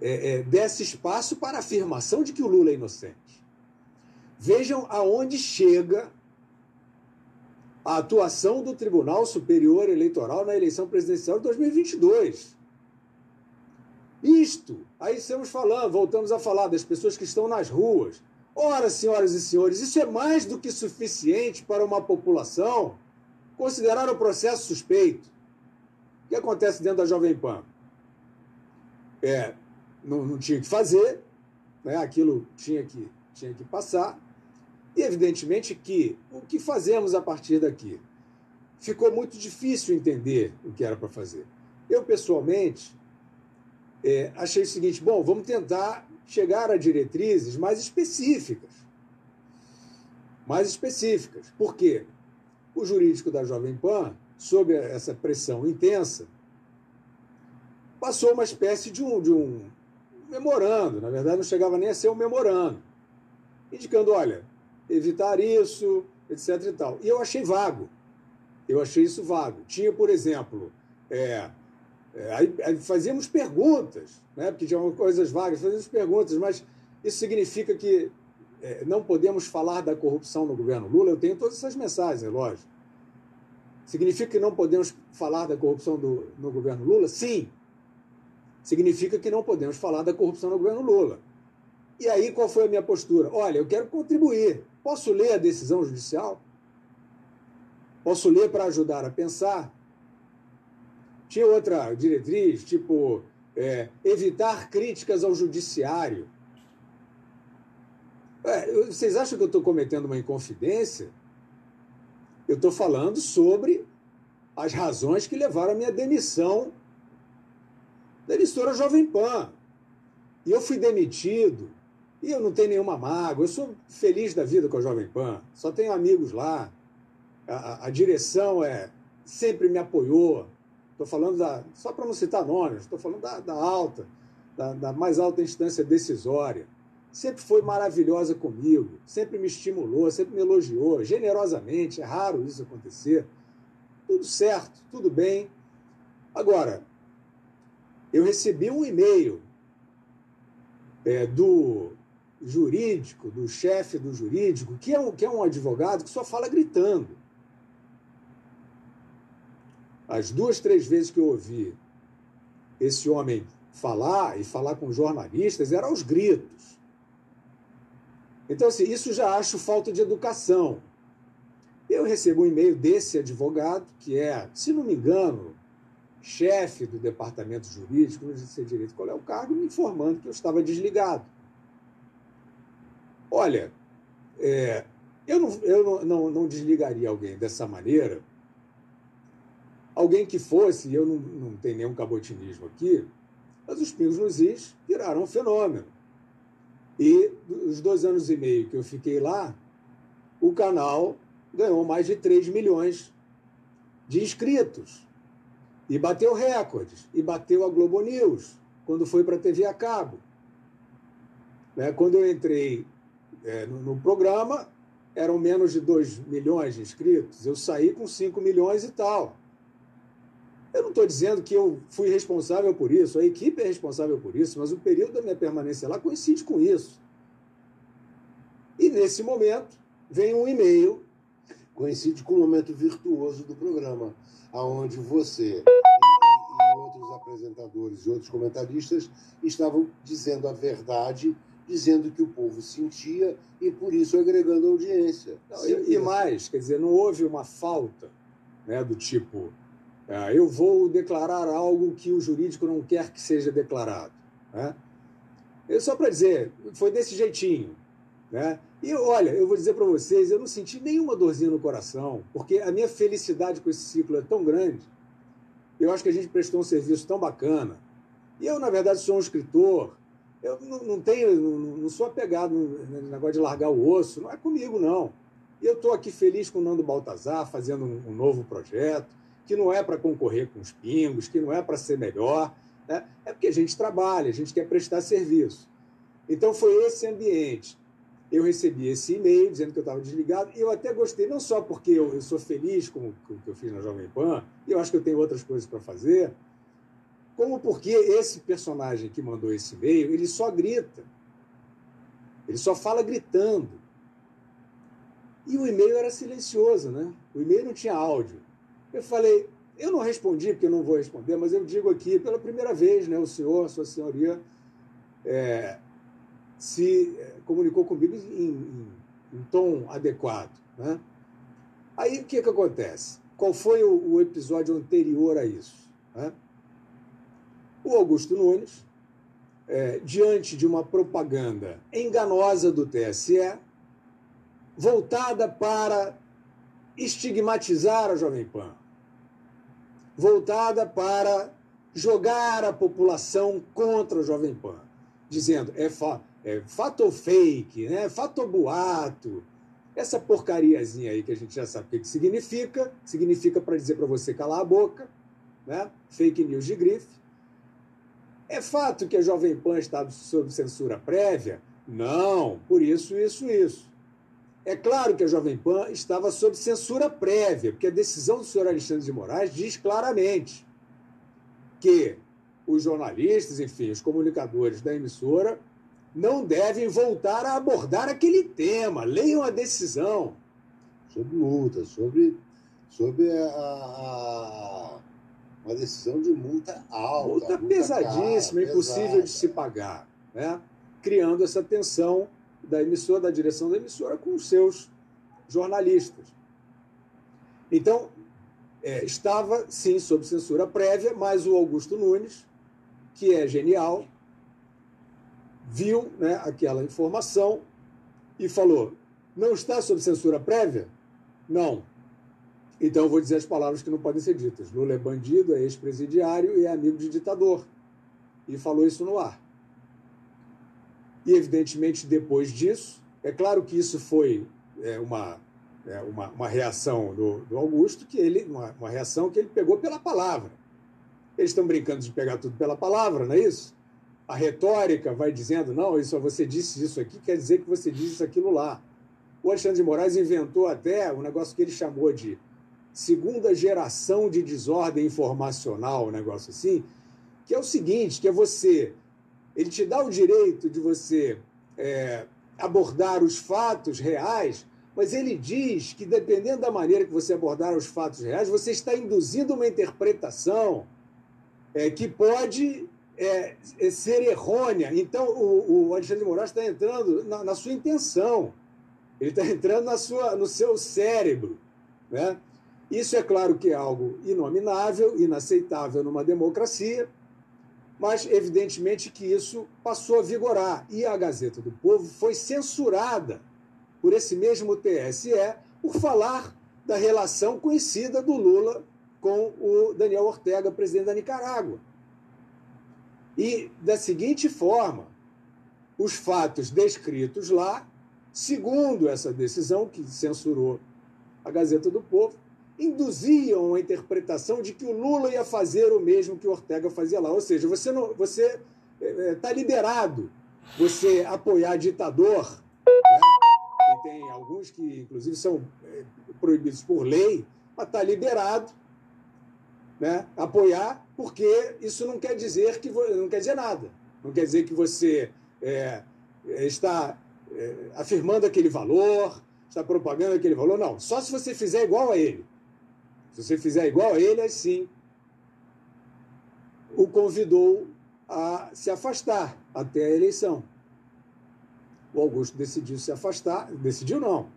é, é, desse espaço para a afirmação de que o Lula é inocente. Vejam aonde chega a atuação do Tribunal Superior Eleitoral na eleição presidencial de 2022. Isto, aí estamos falando, voltamos a falar das pessoas que estão nas ruas, Ora, senhoras e senhores, isso é mais do que suficiente para uma população considerar o processo suspeito. O que acontece dentro da Jovem Pan? É, não, não tinha que fazer, né? aquilo tinha que, tinha que passar. E, evidentemente, que o que fazemos a partir daqui? Ficou muito difícil entender o que era para fazer. Eu, pessoalmente, é, achei o seguinte: bom, vamos tentar chegar a diretrizes mais específicas. Mais específicas. Por quê? O jurídico da Jovem Pan, sob essa pressão intensa, passou uma espécie de um, de um memorando, na verdade não chegava nem a ser um memorando, indicando, olha, evitar isso, etc e tal. E eu achei vago. Eu achei isso vago. Tinha, por exemplo, é, aí, aí, fazíamos perguntas, né? porque tinha coisas vagas, fazíamos perguntas, mas isso significa que é, não podemos falar da corrupção no governo Lula? Eu tenho todas essas mensagens, é lógico. Significa que não podemos falar da corrupção do, no governo Lula? Sim. Significa que não podemos falar da corrupção no governo Lula. E aí, qual foi a minha postura? Olha, eu quero contribuir. Posso ler a decisão judicial? Posso ler para ajudar a pensar? Tinha outra diretriz, tipo é, evitar críticas ao judiciário. É, vocês acham que eu estou cometendo uma inconfidência? Eu estou falando sobre as razões que levaram à minha demissão da emissora Jovem Pan. E eu fui demitido, e eu não tenho nenhuma mágoa, eu sou feliz da vida com a Jovem Pan, só tenho amigos lá. A, a, a direção é sempre me apoiou, Estou falando da, só para não citar nomes, estou falando da, da alta, da, da, mais alta instância decisória. Sempre foi maravilhosa comigo, sempre me estimulou, sempre me elogiou, generosamente. É raro isso acontecer. Tudo certo, tudo bem. Agora, eu recebi um e-mail é, do jurídico, do chefe do jurídico, que é, um, que é um advogado que só fala gritando. As duas, três vezes que eu ouvi esse homem falar e falar com jornalistas era aos gritos. Então, assim, isso já acho falta de educação. Eu recebo um e-mail desse advogado, que é, se não me engano, chefe do departamento jurídico, não sei direito qual é o cargo, me informando que eu estava desligado. Olha, é, eu, não, eu não, não, não desligaria alguém dessa maneira alguém que fosse, eu não, não tenho nenhum cabotinismo aqui, mas os pingos nos is viraram um fenômeno. E os dois anos e meio que eu fiquei lá, o canal ganhou mais de 3 milhões de inscritos. E bateu recordes. E bateu a Globo News, quando foi para a TV a cabo. Né? Quando eu entrei é, no, no, programa, eram menos de 2 milhões de inscritos. Eu saí com 5 milhões e tal. Eu não estou dizendo que eu fui responsável por isso, a equipe é responsável por isso, mas o período da minha permanência lá coincide com isso. E nesse momento vem um e-mail. Coincide com o momento virtuoso do programa, aonde você e, e outros apresentadores e outros comentaristas estavam dizendo a verdade, dizendo que o povo sentia e por isso agregando audiência. Não, e, e mais, quer dizer, não houve uma falta né, do tipo eu vou declarar algo que o jurídico não quer que seja declarado. Né? Só para dizer, foi desse jeitinho. Né? E olha, eu vou dizer para vocês, eu não senti nenhuma dorzinha no coração, porque a minha felicidade com esse ciclo é tão grande. Eu acho que a gente prestou um serviço tão bacana. E eu, na verdade, sou um escritor. Eu não, tenho, não, sou apegado no negócio de largar o osso. Não é comigo, não. E eu estou aqui feliz com o Nando Baltazar, fazendo um novo projeto que não é para concorrer com os pingos, que não é para ser melhor, né? é porque a gente trabalha, a gente quer prestar serviço. Então foi esse ambiente. Eu recebi esse e-mail dizendo que eu estava desligado, e eu até gostei, não só porque eu, eu sou feliz com, com o que eu fiz na Jovem Pan, e eu acho que eu tenho outras coisas para fazer, como porque esse personagem que mandou esse e-mail, ele só grita. Ele só fala gritando. E o e-mail era silencioso, né? O e-mail não tinha áudio. Eu falei, eu não respondi, porque eu não vou responder, mas eu digo aqui, pela primeira vez, né, o senhor, sua senhoria, é, se é, comunicou comigo em, em, em, tom adequado. Né? Aí o que, que acontece? Qual foi o, o episódio anterior a isso? Né? O Augusto Nunes, é, diante de uma propaganda enganosa do TSE, voltada para estigmatizar a Jovem Pan, voltada para jogar a população contra a Jovem Pan, dizendo é, fa é fato fake, né? fato boato, essa porcariazinha aí que a gente já sabe o que, que significa, significa para dizer para você calar a boca, né? fake news de grife. É fato que a Jovem Pan está sob censura prévia? Não, por isso, isso, isso. É claro que a Jovem Pan estava sob censura prévia, porque a decisão do senhor Alexandre de Moraes diz claramente que os jornalistas, enfim, os comunicadores da emissora não devem voltar a abordar aquele tema. Leiam a decisão. Sobre multa, sobre, sobre a, uma decisão de multa alta. Multa, multa pesadíssima, cara, impossível pesada. de se pagar, né? criando essa tensão da emissora, da direção da emissora, com os seus jornalistas. Então, é, estava, sim, sob censura prévia, mas o Augusto Nunes, que é genial, viu né, aquela informação e falou: não está sob censura prévia? Não. Então eu vou dizer as palavras que não podem ser ditas. Lula é bandido, é ex-presidiário e é amigo de ditador. E falou isso no ar. E, evidentemente, depois disso, é claro que isso foi é, uma, é, uma, uma, reação do, do, Augusto, que ele, uma, uma reação que ele pegou pela palavra. Eles estão brincando de pegar tudo pela palavra, não é isso? A retórica vai dizendo, não, isso você disse isso aqui, quer dizer que você disse aquilo lá. O Alexandre de Moraes inventou até um negócio que ele chamou de segunda geração de desordem informacional, um negócio assim, que é o seguinte, que é você ele te dá o direito de você é, abordar os fatos reais, mas ele diz que, dependendo da maneira que você abordar os fatos reais, você está induzindo uma interpretação é, que pode é, é ser errônea. Então, o, o Alexandre de Moraes está entrando na, na, sua intenção, ele está entrando na sua, no seu cérebro. Né? Isso é claro que é algo inominável, inaceitável numa democracia, mas evidentemente que isso passou a vigorar. E a Gazeta do Povo foi censurada por esse mesmo TSE por falar da relação conhecida do Lula com o Daniel Ortega, presidente da Nicarágua. E da seguinte forma, os fatos descritos lá, segundo essa decisão que censurou a Gazeta do Povo, induziam a interpretação de que o Lula ia fazer o mesmo que o Ortega fazia lá. Ou seja, você não, você está é, liberado você apoiar ditador. Né? Tem alguns que, inclusive, são é, proibidos por lei, mas está liberado né? apoiar, porque isso não quer dizer que não quer dizer nada. Não quer dizer que você é, está é, afirmando aquele valor, está propagando aquele valor. Não, só se você fizer igual a ele. Se você fizer igual a ele, assim o convidou a se afastar até a eleição. O Augusto decidiu se afastar, decidiu não,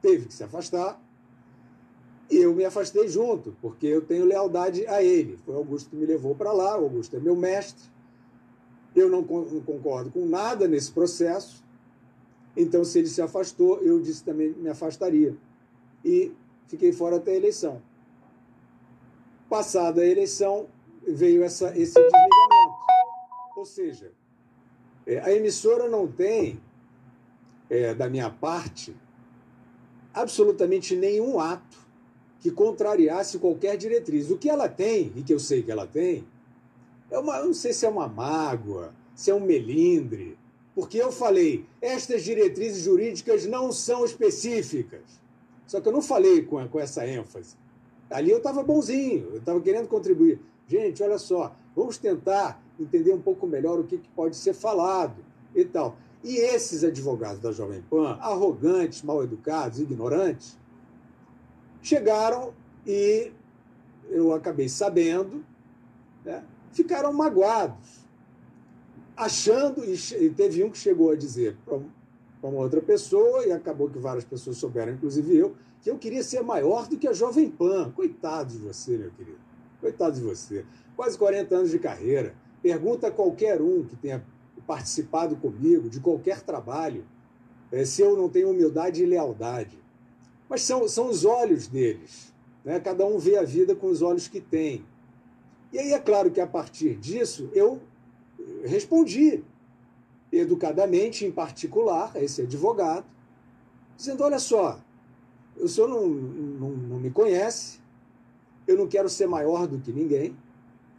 teve que se afastar, e eu me afastei junto, porque eu tenho lealdade a ele. Foi Augusto que me levou para lá, o Augusto é meu mestre. Eu não concordo com nada nesse processo, então, se ele se afastou, eu disse também me afastaria. E fiquei fora até a eleição. Passada a eleição, veio essa, esse desligamento. Ou seja, é, a emissora não tem, é, da minha parte, absolutamente nenhum ato que contrariasse qualquer diretriz. O que ela tem, e que eu sei que ela tem, é uma, eu não sei se é uma mágoa, se é um melindre, porque eu falei, estas diretrizes jurídicas não são específicas. Só que eu não falei com, com essa ênfase. Ali eu estava bonzinho, eu estava querendo contribuir. Gente, olha só, vamos tentar entender um pouco melhor o que, que pode ser falado e tal. E esses advogados da Jovem Pan, arrogantes, mal educados, ignorantes, chegaram e eu acabei sabendo, né, ficaram magoados, achando, e teve um que chegou a dizer para uma outra pessoa, e acabou que várias pessoas souberam, inclusive eu, que eu queria ser maior do que a Jovem Pan. Coitado de você, meu querido. Coitado de você. Quase 40 anos de carreira. Pergunta a qualquer um que tenha participado comigo de qualquer trabalho é, se eu não tenho humildade e lealdade. Mas são, são os olhos deles. Né? Cada um vê a vida com os olhos que tem. E aí é claro que a partir disso eu respondi educadamente, em particular, a esse advogado, dizendo: olha só, o senhor não, não, não me conhece, eu não quero ser maior do que ninguém.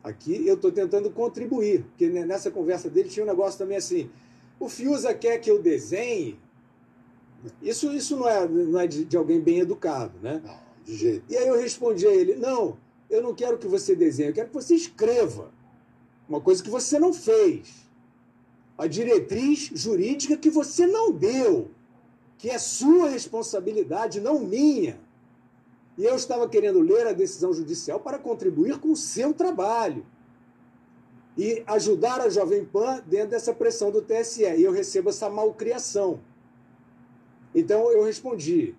Aqui eu estou tentando contribuir, porque nessa conversa dele tinha um negócio também assim: o Fiuza quer que eu desenhe. Isso, isso não é, não é de, de alguém bem educado, né? Não, de jeito. E aí eu respondi a ele: não, eu não quero que você desenhe, eu quero que você escreva. Uma coisa que você não fez. A diretriz jurídica que você não deu que é sua responsabilidade, não minha. E eu estava querendo ler a decisão judicial para contribuir com o seu trabalho e ajudar a Jovem Pan dentro dessa pressão do TSE. E eu recebo essa malcriação. Então eu respondi: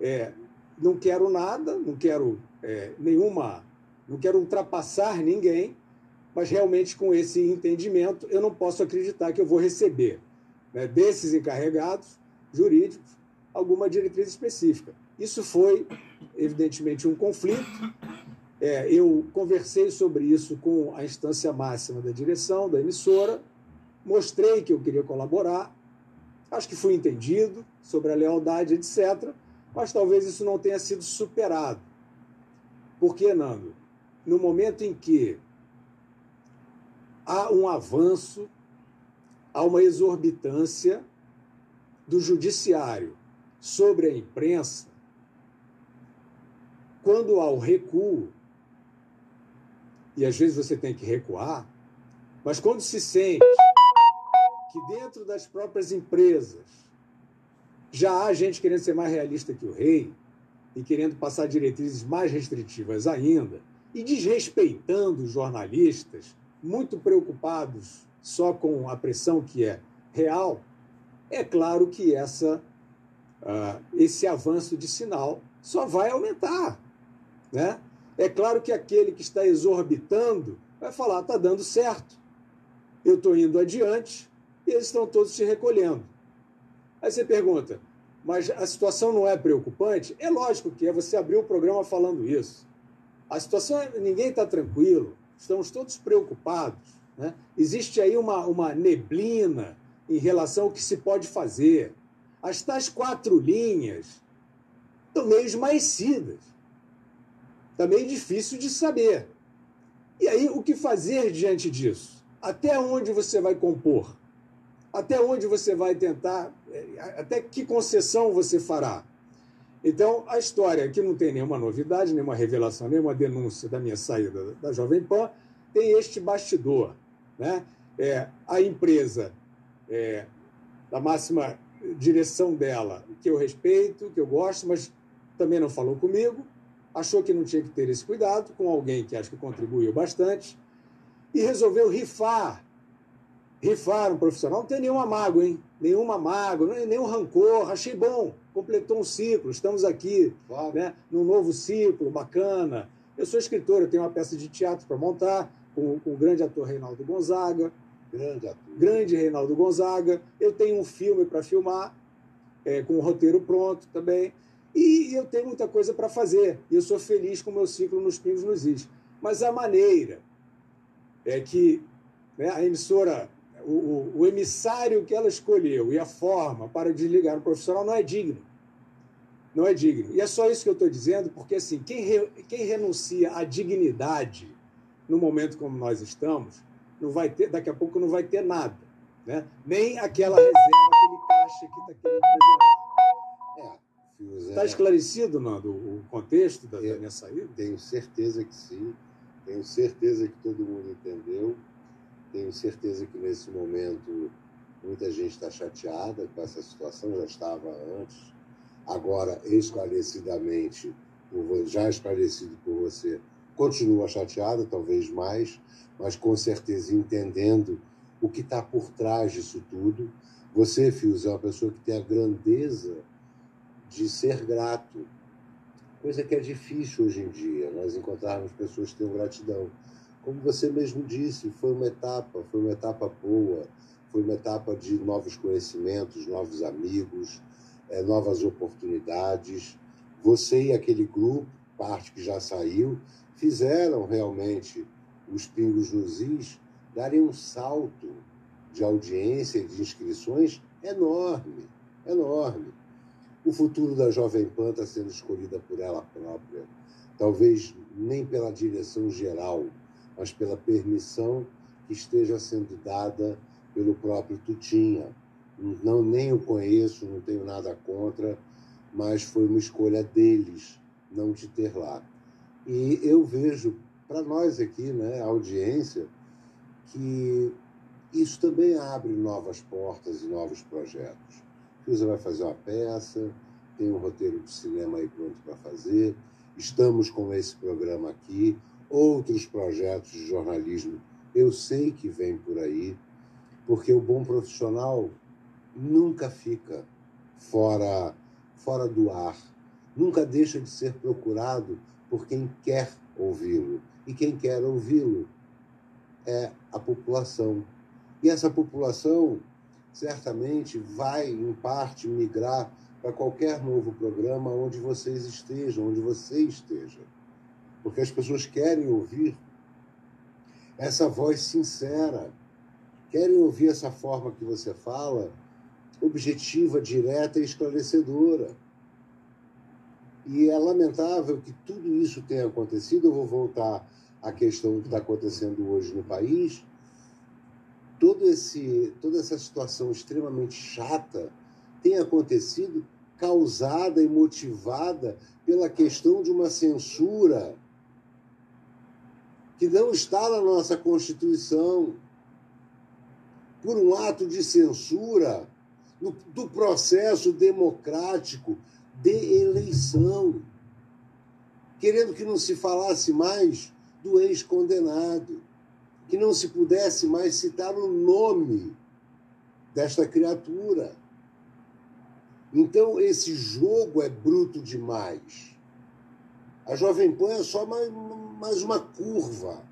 é, não quero nada, não quero é, nenhuma, não quero ultrapassar ninguém, mas realmente com esse entendimento eu não posso acreditar que eu vou receber né, desses encarregados jurídicos alguma diretriz específica. Isso foi, evidentemente, um conflito. É, eu conversei sobre isso com a instância máxima da direção, da emissora, mostrei que eu queria colaborar, acho que fui entendido sobre a lealdade, etc., mas talvez isso não tenha sido superado. Por que, Nando? No momento em que há um avanço, há uma exorbitância do judiciário sobre a imprensa, quando há o recuo, e às vezes você tem que recuar, mas quando se sente que dentro das próprias empresas já há gente querendo ser mais realista que o rei e querendo passar diretrizes mais restritivas ainda, e desrespeitando os jornalistas, muito preocupados só com a pressão que é real, é claro que essa, uh, esse avanço de sinal só vai aumentar. Né? É claro que aquele que está exorbitando vai falar: está dando certo, eu estou indo adiante e eles estão todos se recolhendo. Aí você pergunta, mas a situação não é preocupante? É lógico que é, você abriu o programa falando isso. A situação é, ninguém está tranquilo, estamos todos preocupados. Né? Existe aí uma, uma neblina em relação ao que se pode fazer. As tais quatro linhas estão meio esmaecidas. Está meio difícil de saber. E aí, o que fazer diante disso? Até onde você vai compor? Até onde você vai tentar? É, até que concessão você fará? Então, a história, que não tem nenhuma novidade, nenhuma revelação, nenhuma denúncia da minha saída da Jovem Pan, tem este bastidor. Né? É, a empresa, é, da máxima direção dela, que eu respeito, que eu gosto, mas também não falou comigo, achou que não tinha que ter esse cuidado com alguém que acho que contribuiu bastante e resolveu rifar. Rifar um profissional, não tem nenhuma mágoa, hein? Nenhuma mágoa, nenhum rancor, achei bom, completou um ciclo, estamos aqui, claro. né, num novo ciclo, bacana. Eu sou escritor, eu tenho uma peça de teatro para montar com, com o grande ator Reinaldo Gonzaga. Grande. Grande Reinaldo Gonzaga. Eu tenho um filme para filmar, é, com o roteiro pronto também. E eu tenho muita coisa para fazer. E eu sou feliz com o meu ciclo nos Pingos nos Is. Mas a maneira é que né, a emissora, o, o, o, emissário que ela escolheu e a forma para desligar o profissional não é digno. Não é digno. E é só isso que eu estou dizendo, porque assim, quem, re, quem renuncia à dignidade no momento como nós estamos, não vai ter, daqui a pouco não vai ter nada. Né? Nem aquela reserva, aquele caixa que está querendo preservar. Está esclarecido, Nando, o contexto da, da minha saída? Tenho certeza que sim. Tenho certeza que todo mundo entendeu. Tenho certeza que nesse momento muita gente está chateada com essa situação, já estava antes. Agora, esclarecidamente, já esclarecido por você, continua chateada, talvez mais, mas com certeza entendendo o que está por trás disso tudo. Você, Fios, é uma pessoa que tem a grandeza de ser grato, coisa que é difícil hoje em dia, nós encontrarmos pessoas que tenham gratidão. Como você mesmo disse, foi uma etapa, foi uma etapa boa, foi uma etapa de novos conhecimentos, novos amigos, é, novas oportunidades. Você e aquele grupo, parte que já saiu, fizeram realmente os pingos nos is darem um salto de audiência e de inscrições enorme, enorme. O futuro da Jovem Pan está sendo escolhida por ela própria, talvez nem pela direção geral, mas pela permissão que esteja sendo dada pelo próprio Tutinha. Não nem o conheço, não tenho nada contra, mas foi uma escolha deles não te ter lá. E eu vejo para nós aqui, né, a audiência, que isso também abre novas portas e novos projetos. Fiusa vai fazer uma peça, tem um roteiro de cinema aí pronto para fazer. Estamos com esse programa aqui, outros projetos de jornalismo eu sei que vem por aí, porque o bom profissional nunca fica fora, fora do ar, nunca deixa de ser procurado por quem quer ouvi-lo. E quem quer ouvi-lo é a população. E essa população certamente vai, em parte, migrar para qualquer novo programa onde vocês estejam, onde você esteja. Porque as pessoas querem ouvir essa voz sincera, querem ouvir essa forma que você fala, objetiva, direta e esclarecedora. E é lamentável que tudo isso tenha acontecido. Eu vou voltar à questão que está acontecendo hoje no país todo esse, toda essa situação extremamente chata tem acontecido causada e motivada pela questão de uma censura que não está na nossa Constituição, por um ato de censura do processo democrático de eleição, querendo que não se falasse mais do ex-condenado que não se pudesse mais citar o nome desta criatura. Então, esse jogo é bruto demais. A Jovem Pan é só mais, mais uma curva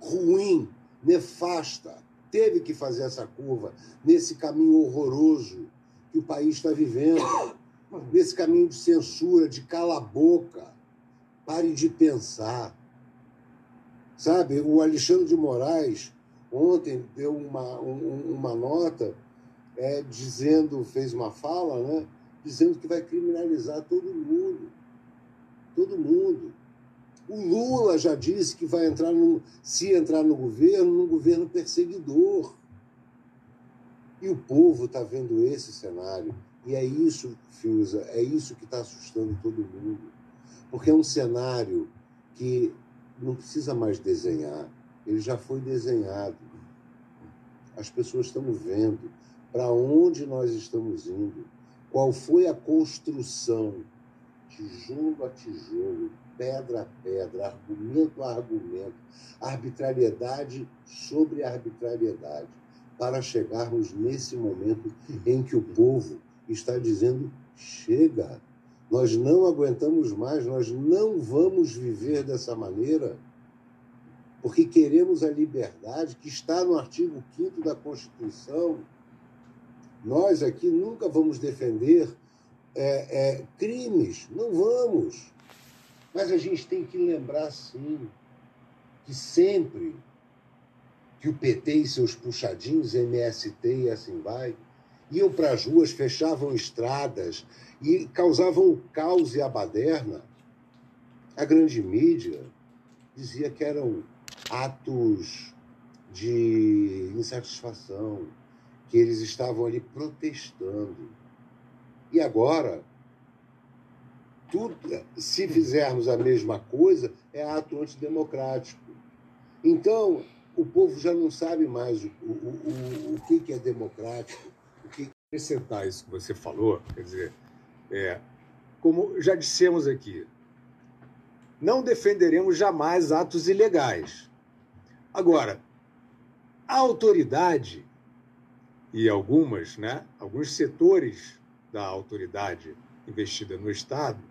ruim, nefasta. Teve que fazer essa curva nesse caminho horroroso que o país está vivendo, nesse caminho de censura, de cala-boca. Pare de pensar. Sabe, o Alexandre de Moraes ontem deu uma, um, uma nota é, dizendo, fez uma fala, né, dizendo que vai criminalizar todo mundo. Todo mundo. O Lula já disse que vai entrar no, se entrar no governo, num governo perseguidor. E o povo está vendo esse cenário. E é isso, Fiuza, é isso que está assustando todo mundo. Porque é um cenário que não precisa mais desenhar, ele já foi desenhado. As pessoas estão vendo para onde nós estamos indo, qual foi a construção, tijolo a tijolo, pedra a pedra, argumento a argumento, arbitrariedade sobre arbitrariedade, para chegarmos nesse momento em que o povo está dizendo: chega, nós não aguentamos mais, nós não vamos viver dessa maneira, porque queremos a liberdade que está no artigo 5 da Constituição. Nós aqui nunca vamos defender é, é, crimes, não vamos. Mas a gente tem que lembrar, sim, que sempre que o PT e seus puxadinhos, MST e assim vai, iam para as ruas, fechavam estradas e causavam caos e a baderna, a grande mídia dizia que eram atos de insatisfação, que eles estavam ali protestando. E agora, tudo, se fizermos a mesma coisa, é ato antidemocrático. Então, o povo já não sabe mais o, o, o, o que é democrático. Acrescentar isso que você falou, quer dizer, é, como já dissemos aqui, não defenderemos jamais atos ilegais. Agora, a autoridade e algumas, né, alguns setores da autoridade investida no Estado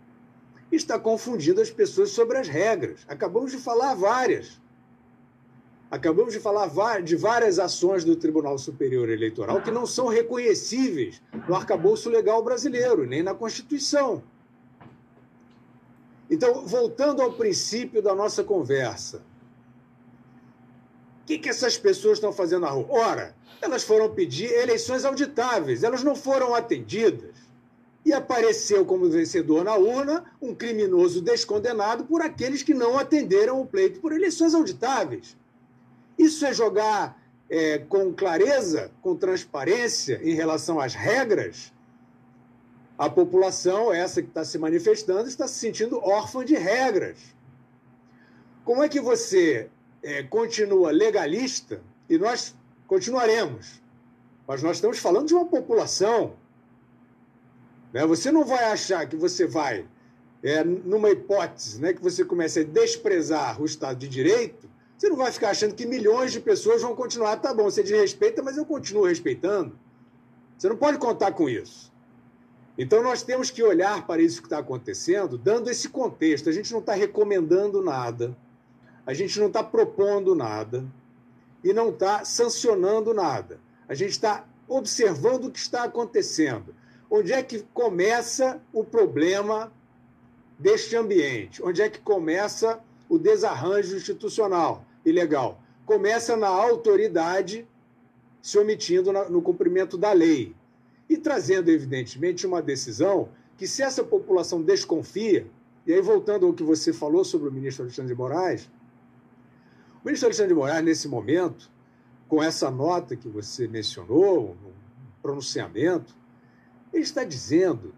está confundindo as pessoas sobre as regras. Acabamos de falar várias. Acabamos de falar de várias ações do Tribunal Superior Eleitoral que não são reconhecíveis no arcabouço legal brasileiro, nem na Constituição. Então, voltando ao princípio da nossa conversa, o que, que essas pessoas estão fazendo na rua? Ora, elas foram pedir eleições auditáveis, elas não foram atendidas. E apareceu como vencedor na urna um criminoso descondenado por aqueles que não atenderam o pleito por eleições auditáveis. Isso é jogar é, com clareza, com transparência em relação às regras. A população, essa que está se manifestando, está se sentindo órfã de regras. Como é que você é, continua legalista e nós continuaremos? Mas nós estamos falando de uma população. Né? Você não vai achar que você vai, é, numa hipótese, né, que você comece a desprezar o Estado de Direito, você não vai ficar achando que milhões de pessoas vão continuar, tá bom, você desrespeita, mas eu continuo respeitando. Você não pode contar com isso. Então nós temos que olhar para isso que está acontecendo, dando esse contexto. A gente não está recomendando nada, a gente não está propondo nada e não está sancionando nada. A gente está observando o que está acontecendo. Onde é que começa o problema deste ambiente? Onde é que começa o desarranjo institucional e legal. Começa na autoridade se omitindo no cumprimento da lei e trazendo, evidentemente, uma decisão que, se essa população desconfia, e aí voltando ao que você falou sobre o ministro Alexandre de Moraes, o ministro Alexandre de Moraes, nesse momento, com essa nota que você mencionou, um pronunciamento, ele está dizendo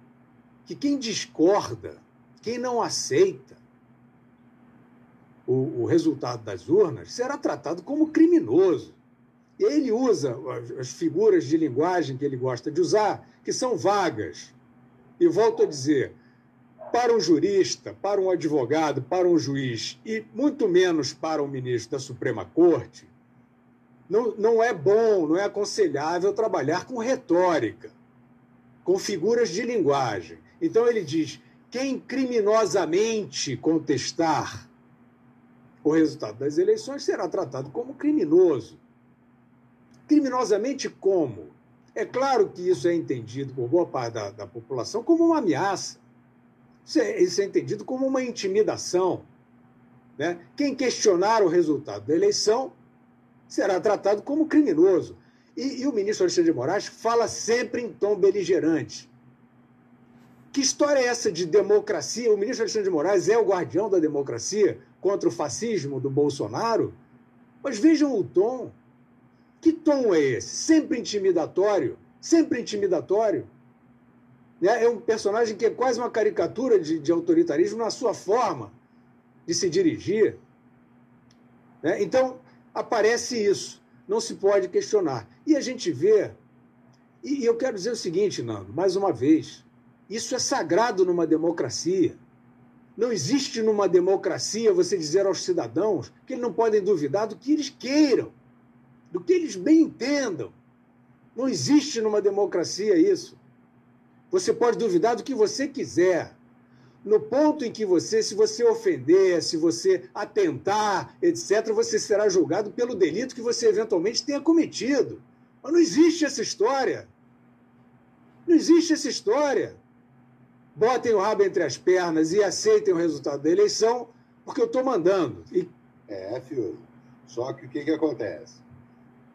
que quem discorda, quem não aceita, o, o resultado das urnas, será tratado como criminoso. E ele usa as figuras de linguagem que ele gosta de usar, que são vagas. E volto a dizer, para um jurista, para um advogado, para um juiz e muito menos para um ministro da Suprema Corte, não, não é bom, não é aconselhável trabalhar com retórica, com figuras de linguagem. Então ele diz: quem criminosamente contestar o resultado das eleições será tratado como criminoso. Criminosamente como? É claro que isso é entendido por boa parte da, da população como uma ameaça. Isso é, isso é entendido como uma intimidação. Né? Quem questionar o resultado da eleição será tratado como criminoso. E, e o ministro Alexandre de Moraes fala sempre em tom beligerante. Que história é essa de democracia? O ministro Alexandre de Moraes é o guardião da democracia contra o fascismo do Bolsonaro? Mas vejam o tom. Que tom é esse? Sempre intimidatório? Sempre intimidatório? Né? É um personagem que é quase uma caricatura de, de autoritarismo na sua forma de se dirigir. Né? Então, aparece isso. Não se pode questionar. E a gente vê. E eu quero dizer o seguinte, Nando, mais uma vez: isso é sagrado numa democracia. Não existe numa democracia você dizer aos cidadãos que eles não podem duvidar do que eles queiram, do que eles bem entendam. Não existe numa democracia isso. Você pode duvidar do que você quiser. No ponto em que você, se você ofender, se você atentar, etc., você será julgado pelo delito que você eventualmente tenha cometido. Mas não existe essa história. Não existe essa história. Botem o rabo entre as pernas e aceitem o resultado da eleição, porque eu estou mandando. E... É, Fiore. Só que o que, que acontece?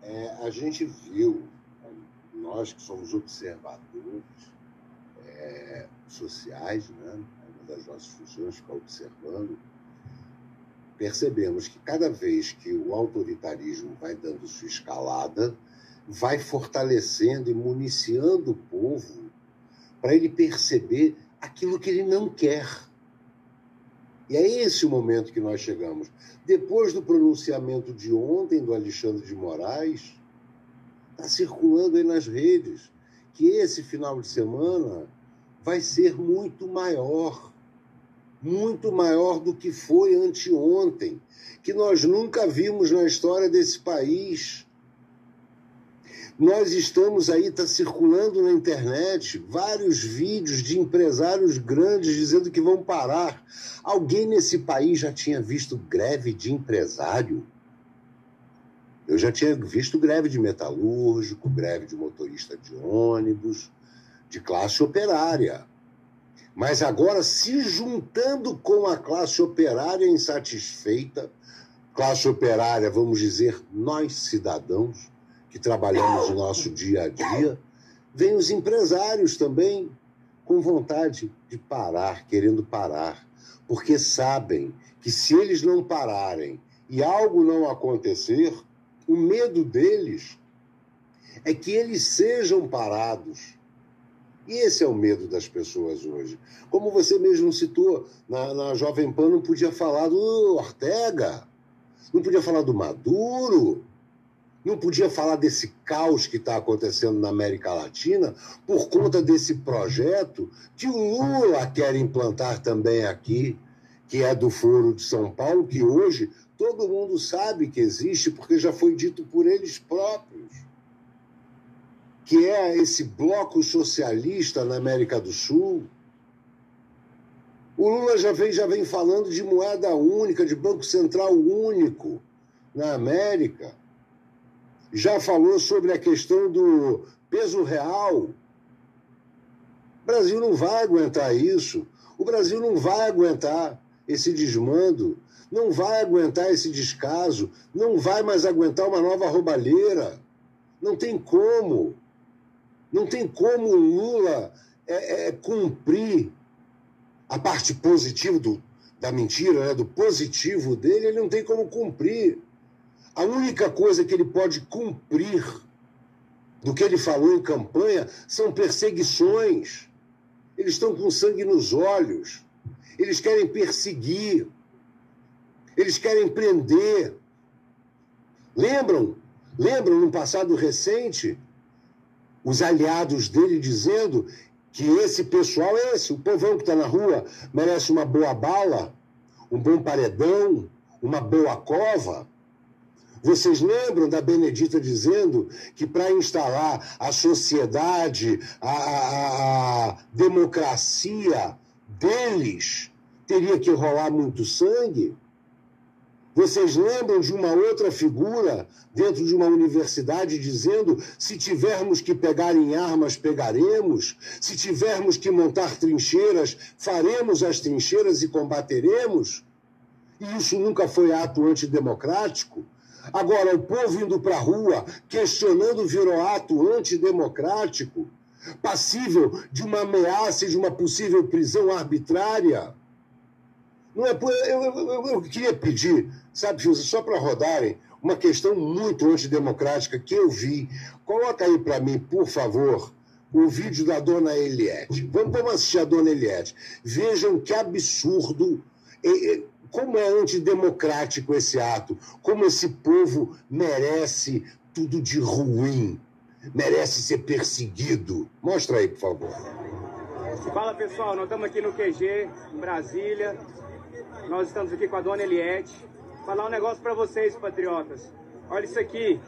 É, a gente viu, nós que somos observadores é, sociais, né? uma das nossas funções ficar observando, percebemos que cada vez que o autoritarismo vai dando sua escalada, vai fortalecendo e municiando o povo para ele perceber aquilo que ele não quer. E é esse o momento que nós chegamos. Depois do pronunciamento de ontem do Alexandre de Moraes, está circulando aí nas redes que esse final de semana vai ser muito maior. Muito maior do que foi anteontem, que nós nunca vimos na história desse país. Nós estamos aí, está circulando na internet vários vídeos de empresários grandes dizendo que vão parar. Alguém nesse país já tinha visto greve de empresário? Eu já tinha visto greve de metalúrgico, greve de motorista de ônibus, de classe operária. Mas agora, se juntando com a classe operária insatisfeita, classe operária, vamos dizer, nós cidadãos, que trabalhamos no nosso dia a dia, vem os empresários também com vontade de parar, querendo parar, porque sabem que se eles não pararem e algo não acontecer, o medo deles é que eles sejam parados. E esse é o medo das pessoas hoje. Como você mesmo citou, na, na Jovem Pan não podia falar do Ortega, não podia falar do Maduro, não podia falar desse caos que está acontecendo na América Latina por conta desse projeto que o Lula quer implantar também aqui, que é do Foro de São Paulo, que hoje todo mundo sabe que existe, porque já foi dito por eles próprios, que é esse bloco socialista na América do Sul. O Lula já vem, já vem falando de moeda única, de Banco Central único na América já falou sobre a questão do peso real. O Brasil não vai aguentar isso. O Brasil não vai aguentar esse desmando, não vai aguentar esse descaso, não vai mais aguentar uma nova roubalheira. Não tem como. Não tem como o Lula é, é, cumprir a parte positiva do, da mentira, né, do positivo dele, ele não tem como cumprir. A única coisa que ele pode cumprir do que ele falou em campanha são perseguições. Eles estão com sangue nos olhos. Eles querem perseguir. Eles querem prender. Lembram? Lembram no passado recente os aliados dele dizendo que esse pessoal, esse, o povão que está na rua, merece uma boa bala, um bom paredão, uma boa cova. Vocês lembram da Benedita dizendo que para instalar a sociedade, a, a, a democracia deles, teria que rolar muito sangue? Vocês lembram de uma outra figura dentro de uma universidade dizendo: se tivermos que pegar em armas, pegaremos, se tivermos que montar trincheiras, faremos as trincheiras e combateremos? E isso nunca foi ato antidemocrático? Agora, o povo indo para a rua questionando virou ato antidemocrático, passível de uma ameaça e de uma possível prisão arbitrária. Não é, eu, eu, eu queria pedir, sabe, José, só para rodarem, uma questão muito antidemocrática que eu vi. Coloca aí para mim, por favor, o vídeo da dona Eliette. Vamos, vamos assistir a dona Eliette. Vejam que absurdo como é antidemocrático esse ato, como esse povo merece tudo de ruim, merece ser perseguido. Mostra aí, por favor. Fala pessoal, nós estamos aqui no QG, em Brasília. Nós estamos aqui com a dona Eliette. Falar um negócio para vocês, patriotas. Olha isso aqui.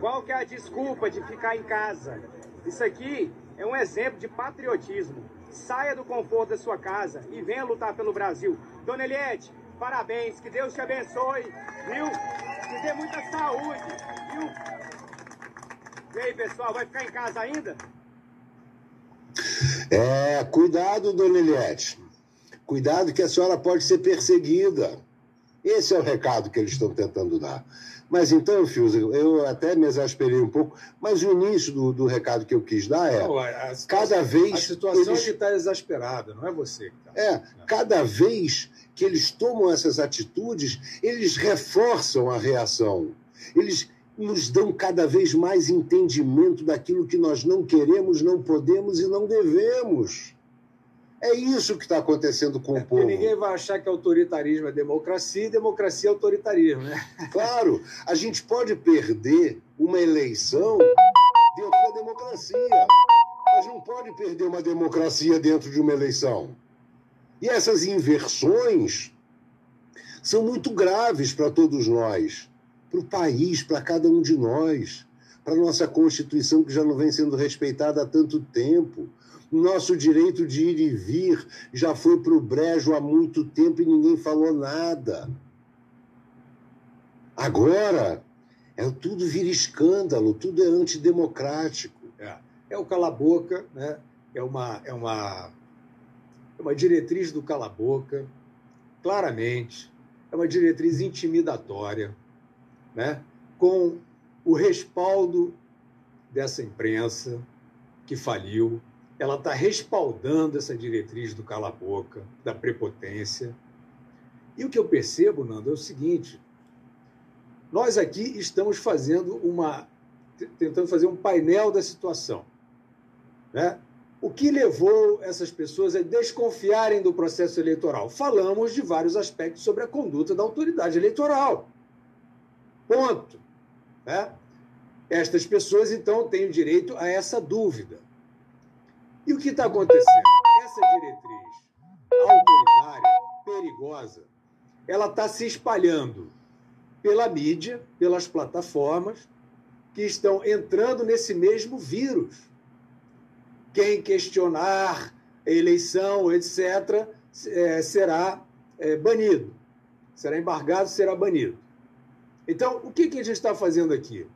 Qual que é a desculpa de ficar em casa? Isso aqui é um exemplo de patriotismo. Saia do conforto da sua casa e venha lutar pelo Brasil. Dona Eliette, Parabéns, que Deus te abençoe, viu? Te dê muita saúde, viu? E aí, pessoal, vai ficar em casa ainda? É, cuidado, dona Eliette. Cuidado que a senhora pode ser perseguida. Esse é o recado que eles estão tentando dar. Mas então, Fios, eu até me exasperei um pouco, mas o início do, do recado que eu quis dar é: não, a, cada vez. A situação eles... é que está exasperada, não é você que está. É, cada vez que eles tomam essas atitudes, eles reforçam a reação. Eles nos dão cada vez mais entendimento daquilo que nós não queremos, não podemos e não devemos. É isso que está acontecendo com é o povo. Ninguém vai achar que autoritarismo é democracia e democracia é autoritarismo, né? Claro, a gente pode perder uma eleição dentro da democracia, mas não pode perder uma democracia dentro de uma eleição. E essas inversões são muito graves para todos nós, para o país, para cada um de nós, para a nossa Constituição, que já não vem sendo respeitada há tanto tempo. Nosso direito de ir e vir já foi para o brejo há muito tempo e ninguém falou nada. Agora, é, tudo vira escândalo, tudo é antidemocrático. É, é o cala-boca, né? é, uma, é uma uma diretriz do cala-boca, claramente, é uma diretriz intimidatória, né? com o respaldo dessa imprensa que faliu. Ela está respaldando essa diretriz do cala-boca, da prepotência. E o que eu percebo, Nando, é o seguinte: nós aqui estamos fazendo uma. tentando fazer um painel da situação. Né? O que levou essas pessoas a desconfiarem do processo eleitoral? Falamos de vários aspectos sobre a conduta da autoridade eleitoral. Ponto. Né? Estas pessoas, então, têm direito a essa dúvida. E o que está acontecendo? Essa diretriz autoritária, perigosa, ela está se espalhando pela mídia, pelas plataformas que estão entrando nesse mesmo vírus quem questionar a eleição, etc., é, será é, banido. Será embargado, será banido. Então, o que, que a gente está fazendo aqui?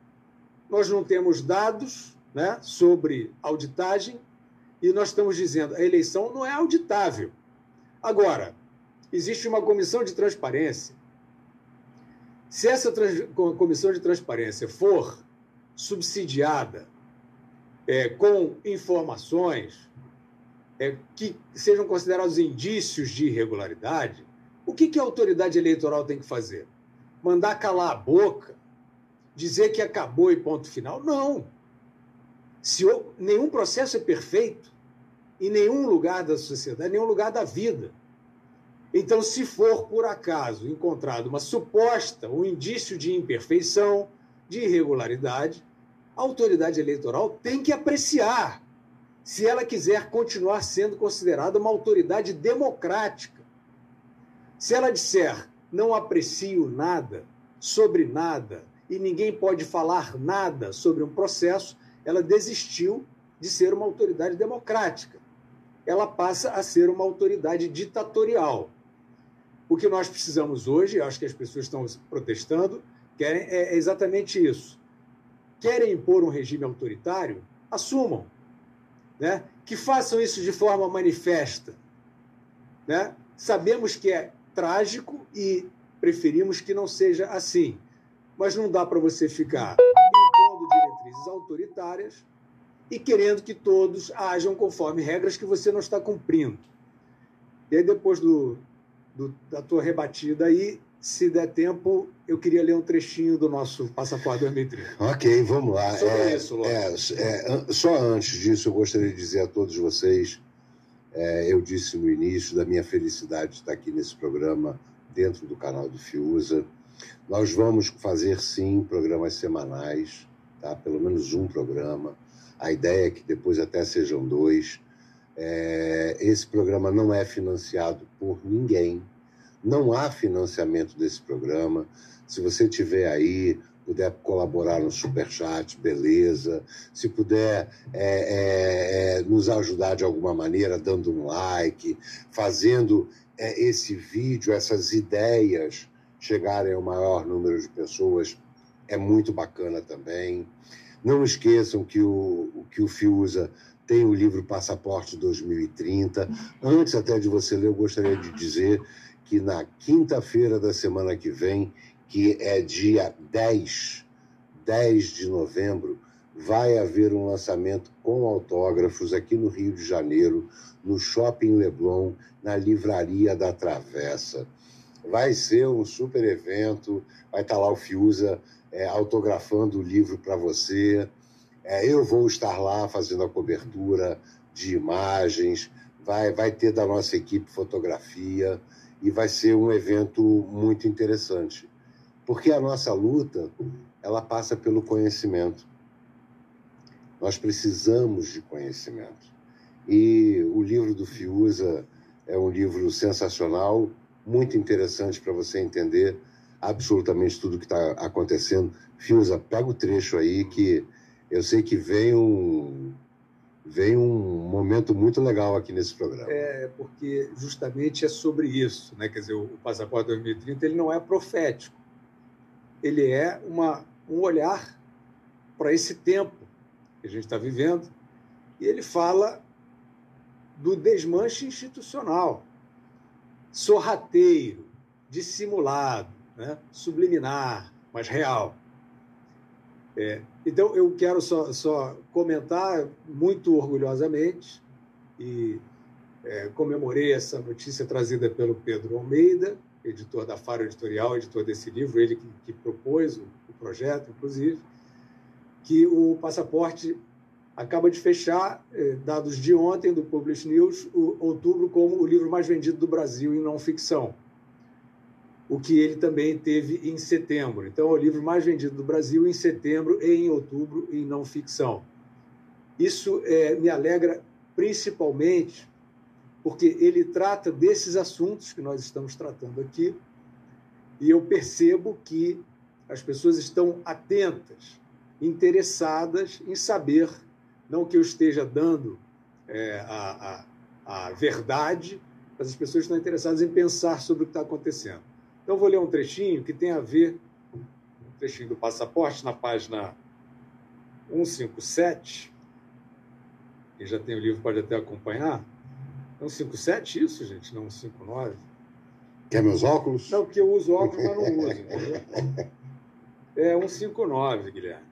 Nós não temos dados né, sobre auditagem e nós estamos dizendo a eleição não é auditável. Agora, existe uma comissão de transparência. Se essa comissão de transparência for subsidiada é, com informações é, que sejam considerados indícios de irregularidade, o que, que a autoridade eleitoral tem que fazer? Mandar calar a boca? Dizer que acabou e ponto final? Não. Se nenhum processo é perfeito, em nenhum lugar da sociedade, em nenhum lugar da vida. Então, se for por acaso encontrado uma suposta, um indício de imperfeição, de irregularidade, a autoridade eleitoral tem que apreciar se ela quiser continuar sendo considerada uma autoridade democrática. Se ela disser não aprecio nada sobre nada e ninguém pode falar nada sobre um processo, ela desistiu de ser uma autoridade democrática. Ela passa a ser uma autoridade ditatorial. O que nós precisamos hoje, acho que as pessoas estão protestando, querem é exatamente isso. Querem impor um regime autoritário? Assumam. Né? Que façam isso de forma manifesta. Né? Sabemos que é trágico e preferimos que não seja assim. Mas não dá para você ficar impondo diretrizes autoritárias e querendo que todos ajam conforme regras que você não está cumprindo. E aí, depois do, do, da tua rebatida aí, se der tempo, eu queria ler um trechinho do nosso Passaporte 2030. Ok, vamos lá. É, isso. É, é, só antes disso, eu gostaria de dizer a todos vocês, é, eu disse no início da minha felicidade de estar aqui nesse programa, dentro do canal do Fiusa. Nós vamos fazer, sim, programas semanais, tá? pelo menos um programa. A ideia é que depois até sejam dois. É, esse programa não é financiado por ninguém, não há financiamento desse programa. Se você tiver aí, puder colaborar no Superchat, beleza. Se puder é, é, é, nos ajudar de alguma maneira, dando um like, fazendo é, esse vídeo, essas ideias chegarem ao maior número de pessoas, é muito bacana também. Não esqueçam que o, que o Fiusa tem o livro Passaporte 2030. Antes até de você ler, eu gostaria de dizer que na quinta-feira da semana que vem, que é dia 10, 10 de novembro, vai haver um lançamento com autógrafos aqui no Rio de Janeiro, no Shopping Leblon, na Livraria da Travessa. Vai ser um super evento, vai estar lá o Fiusa é, autografando o livro para você. É, eu vou estar lá fazendo a cobertura de imagens, vai, vai ter da nossa equipe fotografia e vai ser um evento muito interessante. Porque a nossa luta, ela passa pelo conhecimento. Nós precisamos de conhecimento. E o livro do Fiuza é um livro sensacional, muito interessante para você entender absolutamente tudo que está acontecendo. Fiuza, pega o trecho aí que eu sei que vem um, vem um momento muito legal aqui nesse programa. É, porque justamente é sobre isso, né? Quer dizer, o Passaporte 2030 ele não é profético. Ele é uma, um olhar para esse tempo que a gente está vivendo e ele fala do desmanche institucional, sorrateiro, dissimulado, né? subliminar, mas real. É, então, eu quero só, só comentar muito orgulhosamente e é, comemorei essa notícia trazida pelo Pedro Almeida, editor da Faro Editorial, editor desse livro, ele que, que propôs o, o, projeto, inclusive, que o passaporte acaba de fechar, é, dados de ontem do Publish News, o, outubro como o livro mais vendido do Brasil em não ficção o que ele também teve em setembro. Então, é o livro mais vendido do Brasil em setembro e em outubro em não ficção. Isso é, me alegra principalmente porque ele trata desses assuntos que nós estamos tratando aqui e eu percebo que as pessoas estão atentas, interessadas em saber, não que eu esteja dando é, a, a, a verdade, mas as pessoas estão interessadas em pensar sobre o que está acontecendo. Então, vou ler um trechinho que tem a ver, um trechinho do passaporte, na página 157. Quem já tem o livro pode até acompanhar. 157, isso, gente, não 159. Quer meus óculos? Não, porque eu uso óculos, mas não uso, entendeu? É 159, Guilherme.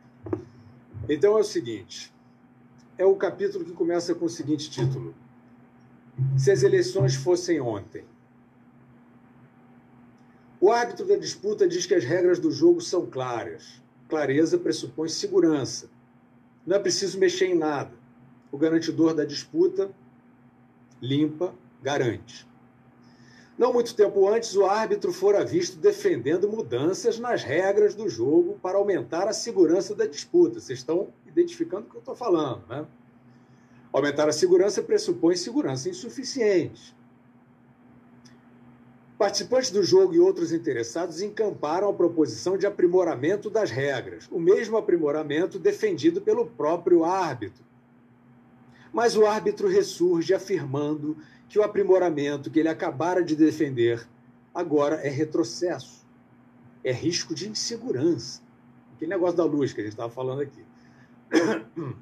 Então é o seguinte: é o capítulo que começa com o seguinte título: Se as eleições fossem ontem. O árbitro da disputa diz que as regras do jogo são claras. Clareza pressupõe segurança. Não é preciso mexer em nada. O garantidor da disputa limpa, garante. Não muito tempo antes, o árbitro fora visto defendendo mudanças nas regras do jogo para aumentar a segurança da disputa. Vocês estão identificando o que eu estou falando, né? Aumentar a segurança pressupõe segurança insuficiente. Participantes do jogo e outros interessados encamparam a proposição de aprimoramento das regras, o mesmo aprimoramento defendido pelo próprio árbitro. Mas o árbitro ressurge afirmando que o aprimoramento que ele acabara de defender agora é retrocesso, é risco de insegurança. Aquele negócio da luz que a gente estava falando aqui.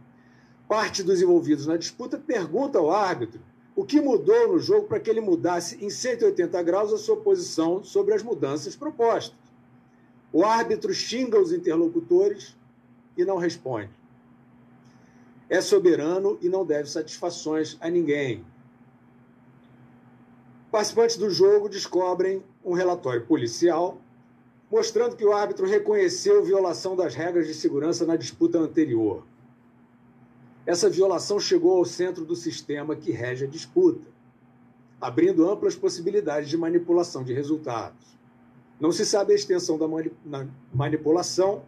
Parte dos envolvidos na disputa pergunta ao árbitro o que mudou no jogo para que ele mudasse em 180 graus a sua posição sobre as mudanças propostas. O árbitro xinga os interlocutores e não responde. É soberano e não deve satisfações a ninguém. Participantes do jogo descobrem um relatório policial mostrando que o árbitro reconheceu violação das regras de segurança na disputa anterior. Essa violação chegou ao centro do sistema que rege a disputa, abrindo amplas possibilidades de manipulação de resultados. Não se sabe a extensão da manipulação,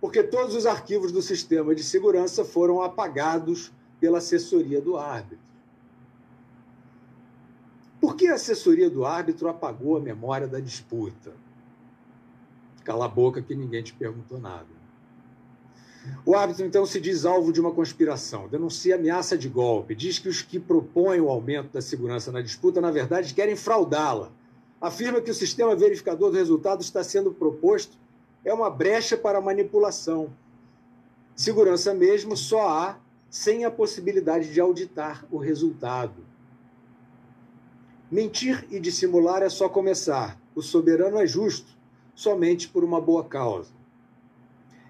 porque todos os arquivos do sistema de segurança foram apagados pela assessoria do árbitro. Por que a assessoria do árbitro apagou a memória da disputa? Cala a boca que ninguém te perguntou nada. O árbitro, então, se diz alvo de uma conspiração, denuncia ameaça de golpe, diz que os que propõem o aumento da segurança na disputa, na verdade, querem fraudá-la. Afirma que o sistema verificador do resultado está sendo proposto é uma brecha para manipulação. Segurança mesmo só há sem a possibilidade de auditar o resultado. Mentir e dissimular é só começar. O soberano é justo, somente por uma boa causa.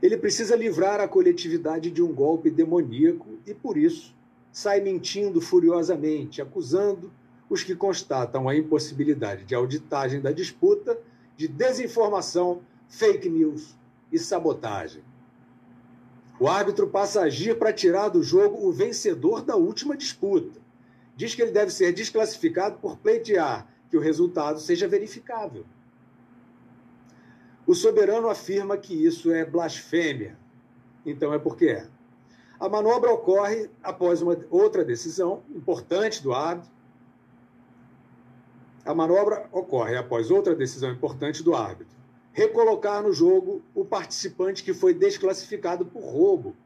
Ele precisa livrar a coletividade de um golpe demoníaco e, por isso, sai mentindo furiosamente, acusando os que constatam a impossibilidade de auditagem da disputa de desinformação, fake news e sabotagem. O árbitro passa a agir para tirar do jogo o vencedor da última disputa. Diz que ele deve ser desclassificado por pleitear que o resultado seja verificável. O soberano afirma que isso é blasfêmia. Então é porque é. A manobra ocorre após uma outra decisão importante do árbitro. A manobra ocorre após outra decisão importante do árbitro. Recolocar no jogo o participante que foi desclassificado por roubo.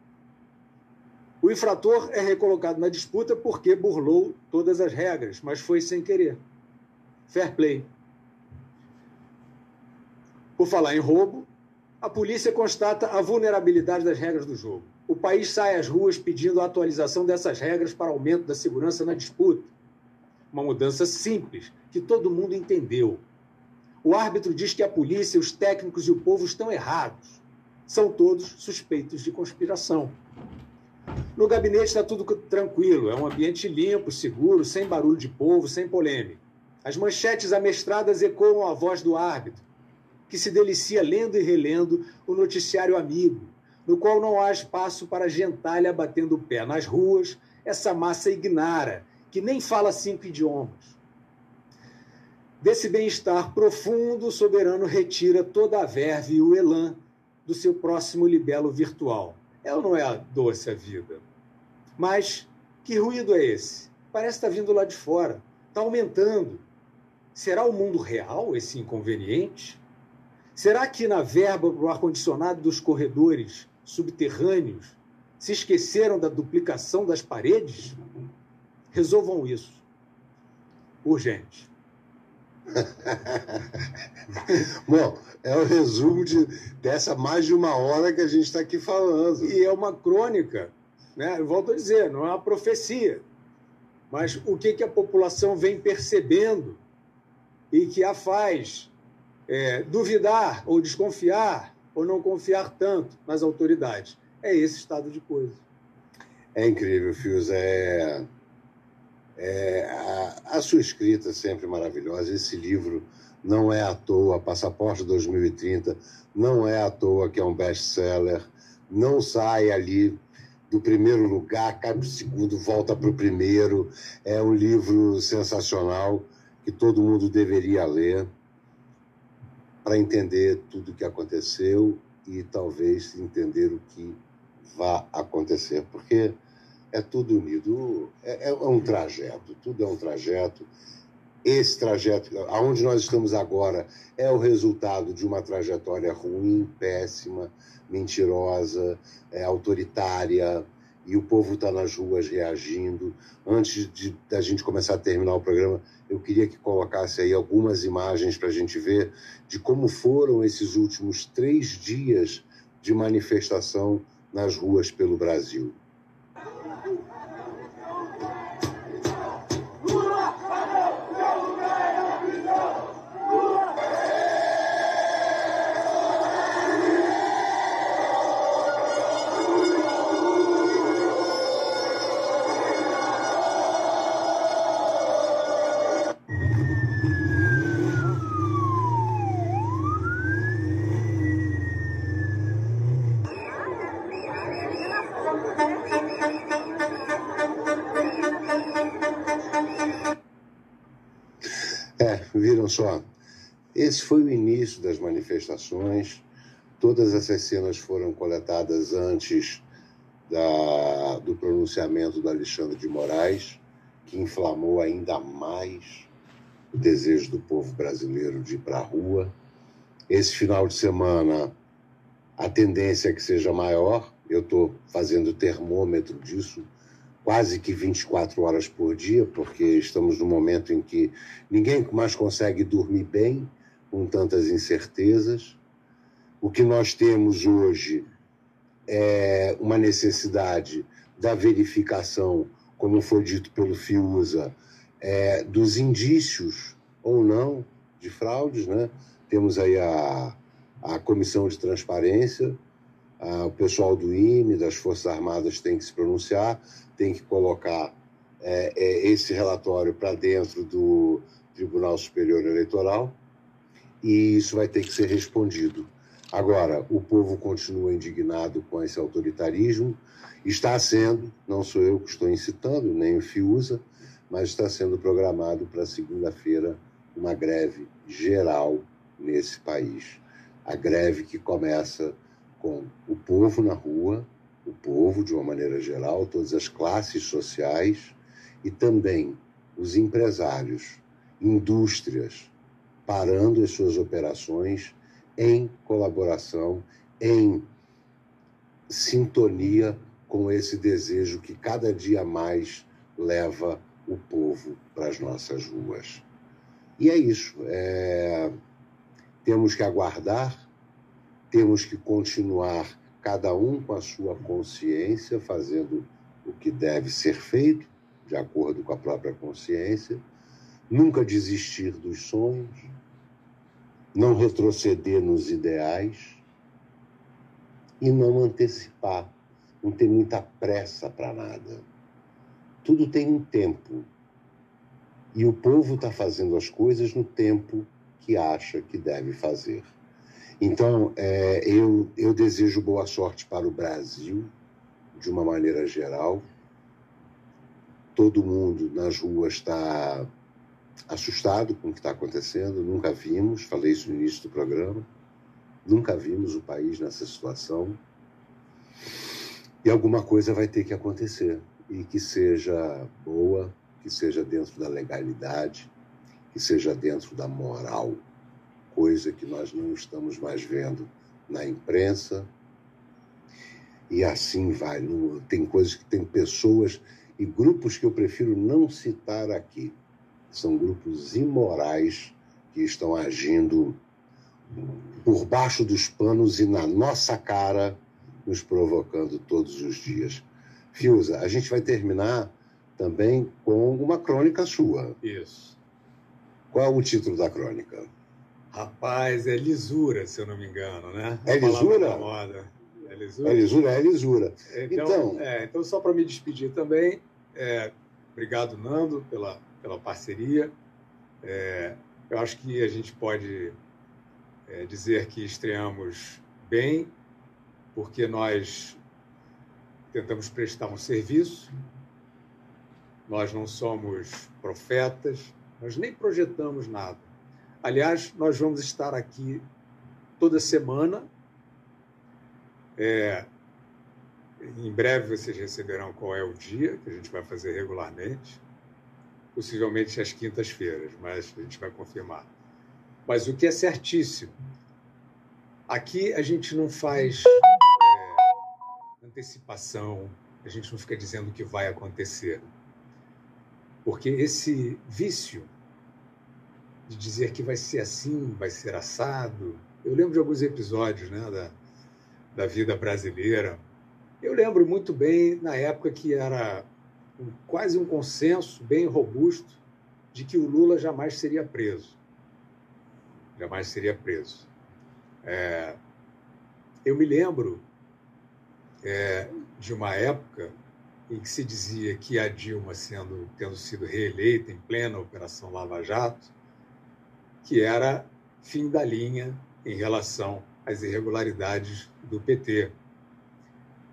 O infrator é recolocado na disputa porque burlou todas as regras, mas foi sem querer. Fair play. Por falar em roubo, a polícia constata a vulnerabilidade das regras do jogo. O país sai às ruas pedindo a atualização dessas regras para aumento da segurança na disputa. Uma mudança simples, que todo mundo entendeu. O árbitro diz que a polícia, os técnicos e o povo estão errados. São todos suspeitos de conspiração. No gabinete está tudo tranquilo, é um ambiente limpo, seguro, sem barulho de povo, sem polêmica. As manchetes amestradas ecoam a voz do árbitro que se delicia lendo e relendo o noticiário amigo, no qual não há espaço para gentalha batendo o pé nas ruas, essa massa ignara, que nem fala cinco idiomas. Desse bem-estar profundo, o soberano retira toda a verve e o elan do seu próximo libelo virtual. É ou não é doce a vida? Mas que ruído é esse? Parece estar vindo lá de fora, está aumentando. Será o mundo real esse inconveniente? Será que na verba para o ar-condicionado dos corredores subterrâneos se esqueceram da duplicação das paredes? Resolvam isso. Urgente. Bom, é o resumo de, dessa mais de uma hora que a gente está aqui falando. E é uma crônica, né? Eu volto a dizer, não é uma profecia. Mas o que, que a população vem percebendo e que a faz é, duvidar ou desconfiar ou não confiar tanto nas autoridades. É esse estado de coisa. É incrível, Fios. É, é a, a, sua escrita é sempre maravilhosa. Esse livro não é à toa, Passaporte 2030, não é à toa que é um best-seller, não sai ali do primeiro lugar, cai para o segundo, volta para o primeiro. É um livro sensacional que todo mundo deveria ler para entender tudo o que aconteceu e talvez entender o que vai acontecer, porque é tudo unido, é, é, um trajeto, tudo é um trajeto. Esse trajeto, aonde nós estamos agora, é o resultado de uma trajetória ruim, péssima, mentirosa, é, autoritária, e o povo está nas ruas reagindo. Antes de da gente começar a terminar o programa, eu queria que colocasse aí algumas imagens para a gente ver de como foram esses últimos três dias de manifestação nas ruas pelo Brasil. Só? Esse foi o início das manifestações. Todas essas cenas foram coletadas antes da, do pronunciamento do Alexandre de Moraes, que inflamou ainda mais o desejo do povo brasileiro de ir para a rua. Esse final de semana, a tendência é que seja maior. Eu estou fazendo termômetro disso quase que 24 horas por dia, porque estamos num momento em que ninguém mais consegue dormir bem com tantas incertezas. O que nós temos hoje é uma necessidade da verificação, como foi dito pelo FIUSA, é, dos indícios ou não de fraudes. Né? Temos aí a, a Comissão de Transparência, a, o pessoal do IME, das Forças Armadas tem que se pronunciar, tem que colocar é, é, esse relatório para dentro do Tribunal Superior Eleitoral e isso vai ter que ser respondido. Agora, o povo continua indignado com esse autoritarismo, está sendo, não sou eu que estou incitando, nem o FIUSA, mas está sendo programado para segunda-feira uma greve geral nesse país. A greve que começa com o povo na rua, o povo de uma maneira geral, todas as classes sociais e também os empresários, indústrias, parando as suas operações em colaboração, em sintonia com esse desejo que cada dia mais leva o povo para as nossas ruas. E é isso. É... Temos que aguardar, temos que continuar cada um com a sua consciência, fazendo o que deve ser feito, de acordo com a própria consciência, nunca desistir dos sonhos, não retroceder nos ideais e não antecipar, não ter muita pressa para nada. Tudo tem um tempo. E o povo está fazendo as coisas no tempo que acha que deve fazer. Então, é, eu, eu desejo boa sorte para o Brasil, de uma maneira geral. Todo mundo nas ruas está assustado com o que está acontecendo, nunca vimos, falei isso no início do programa, nunca vimos o país nessa situação. E alguma coisa vai ter que acontecer, e que seja boa, que seja dentro da legalidade, que seja dentro da moral coisa que nós não estamos mais vendo na imprensa. E assim vai. No, tem coisas que tem pessoas e grupos que eu prefiro não citar aqui. São grupos imorais que estão agindo por baixo dos panos e na nossa cara, nos provocando todos os dias. Fiuza, a gente vai terminar também com uma crônica sua. Isso. Qual é o título da crônica? Rapaz, é lisura, se eu não me engano, né? É lisura? Moda. É lisura? É lisura, é lisura. Então, então, é, então só para me despedir também, é, obrigado, Nando, pela, pela parceria. É, eu acho que a gente pode é, dizer que estreamos bem, porque nós tentamos prestar um serviço, nós não somos profetas, nós nem projetamos nada Aliás, nós vamos estar aqui toda semana. É, em breve vocês receberão qual é o dia que a gente vai fazer regularmente, possivelmente às quintas-feiras, mas a gente vai confirmar. Mas o que é certíssimo, aqui a gente não faz é, antecipação, a gente não fica dizendo o que vai acontecer. Porque esse vício de dizer que vai ser assim, vai ser assado. Eu lembro de alguns episódios né, da, da vida brasileira. Eu lembro muito bem na época que era um, quase um consenso bem robusto de que o Lula jamais seria preso. Jamais seria preso. É, eu me lembro é, de uma época em que se dizia que a Dilma, sendo, tendo sido reeleita em plena Operação Lava Jato, que era fim da linha em relação às irregularidades do PT.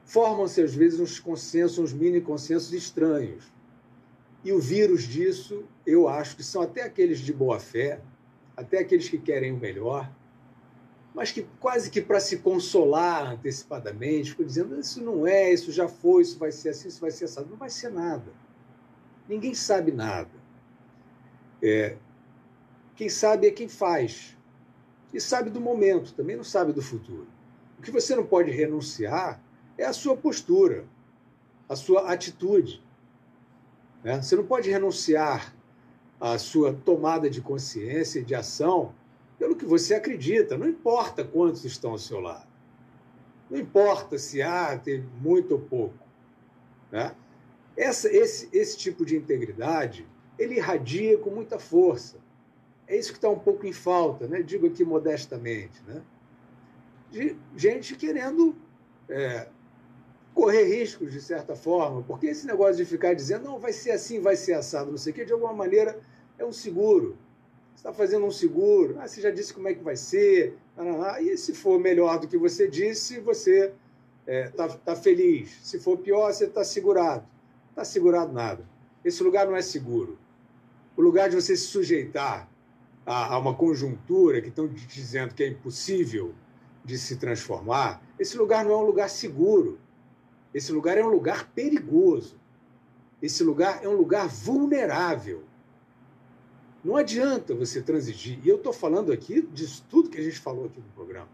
Formam-se, às vezes, uns consensos, uns mini consensos estranhos. E o vírus disso, eu acho que são até aqueles de boa fé, até aqueles que querem o melhor, mas que quase que para se consolar antecipadamente, ficam dizendo: isso não é, isso já foi, isso vai ser assim, isso vai ser assim. Não vai ser nada. Ninguém sabe nada. É, quem sabe é quem faz. E sabe do momento, também não sabe do futuro. O que você não pode renunciar é a sua postura, a sua atitude. Né? Você não pode renunciar à sua tomada de consciência e de ação pelo que você acredita, não importa quantos estão ao seu lado. Não importa se há, tem muito ou pouco. Né? Essa, esse, esse tipo de integridade, ele irradia com muita força. É isso que está um pouco em falta, né? digo aqui modestamente. Né? De gente querendo é, correr riscos, de certa forma, porque esse negócio de ficar dizendo, não, vai ser assim, vai ser assado, não sei o quê, de alguma maneira é um seguro está fazendo um seguro, ah, você já disse como é que vai ser, e se for melhor do que você disse, você está é, tá, tá feliz. Se for pior, você está segurado. Não está segurado nada. Esse lugar não é seguro. O lugar de você se sujeitar a, a uma conjuntura que estão dizendo que é impossível de se transformar, esse lugar não é um lugar seguro. Esse lugar é um lugar perigoso. Esse lugar é um lugar vulnerável. Não adianta você transigir. E eu estou falando aqui disso tudo que a gente falou aqui no programa.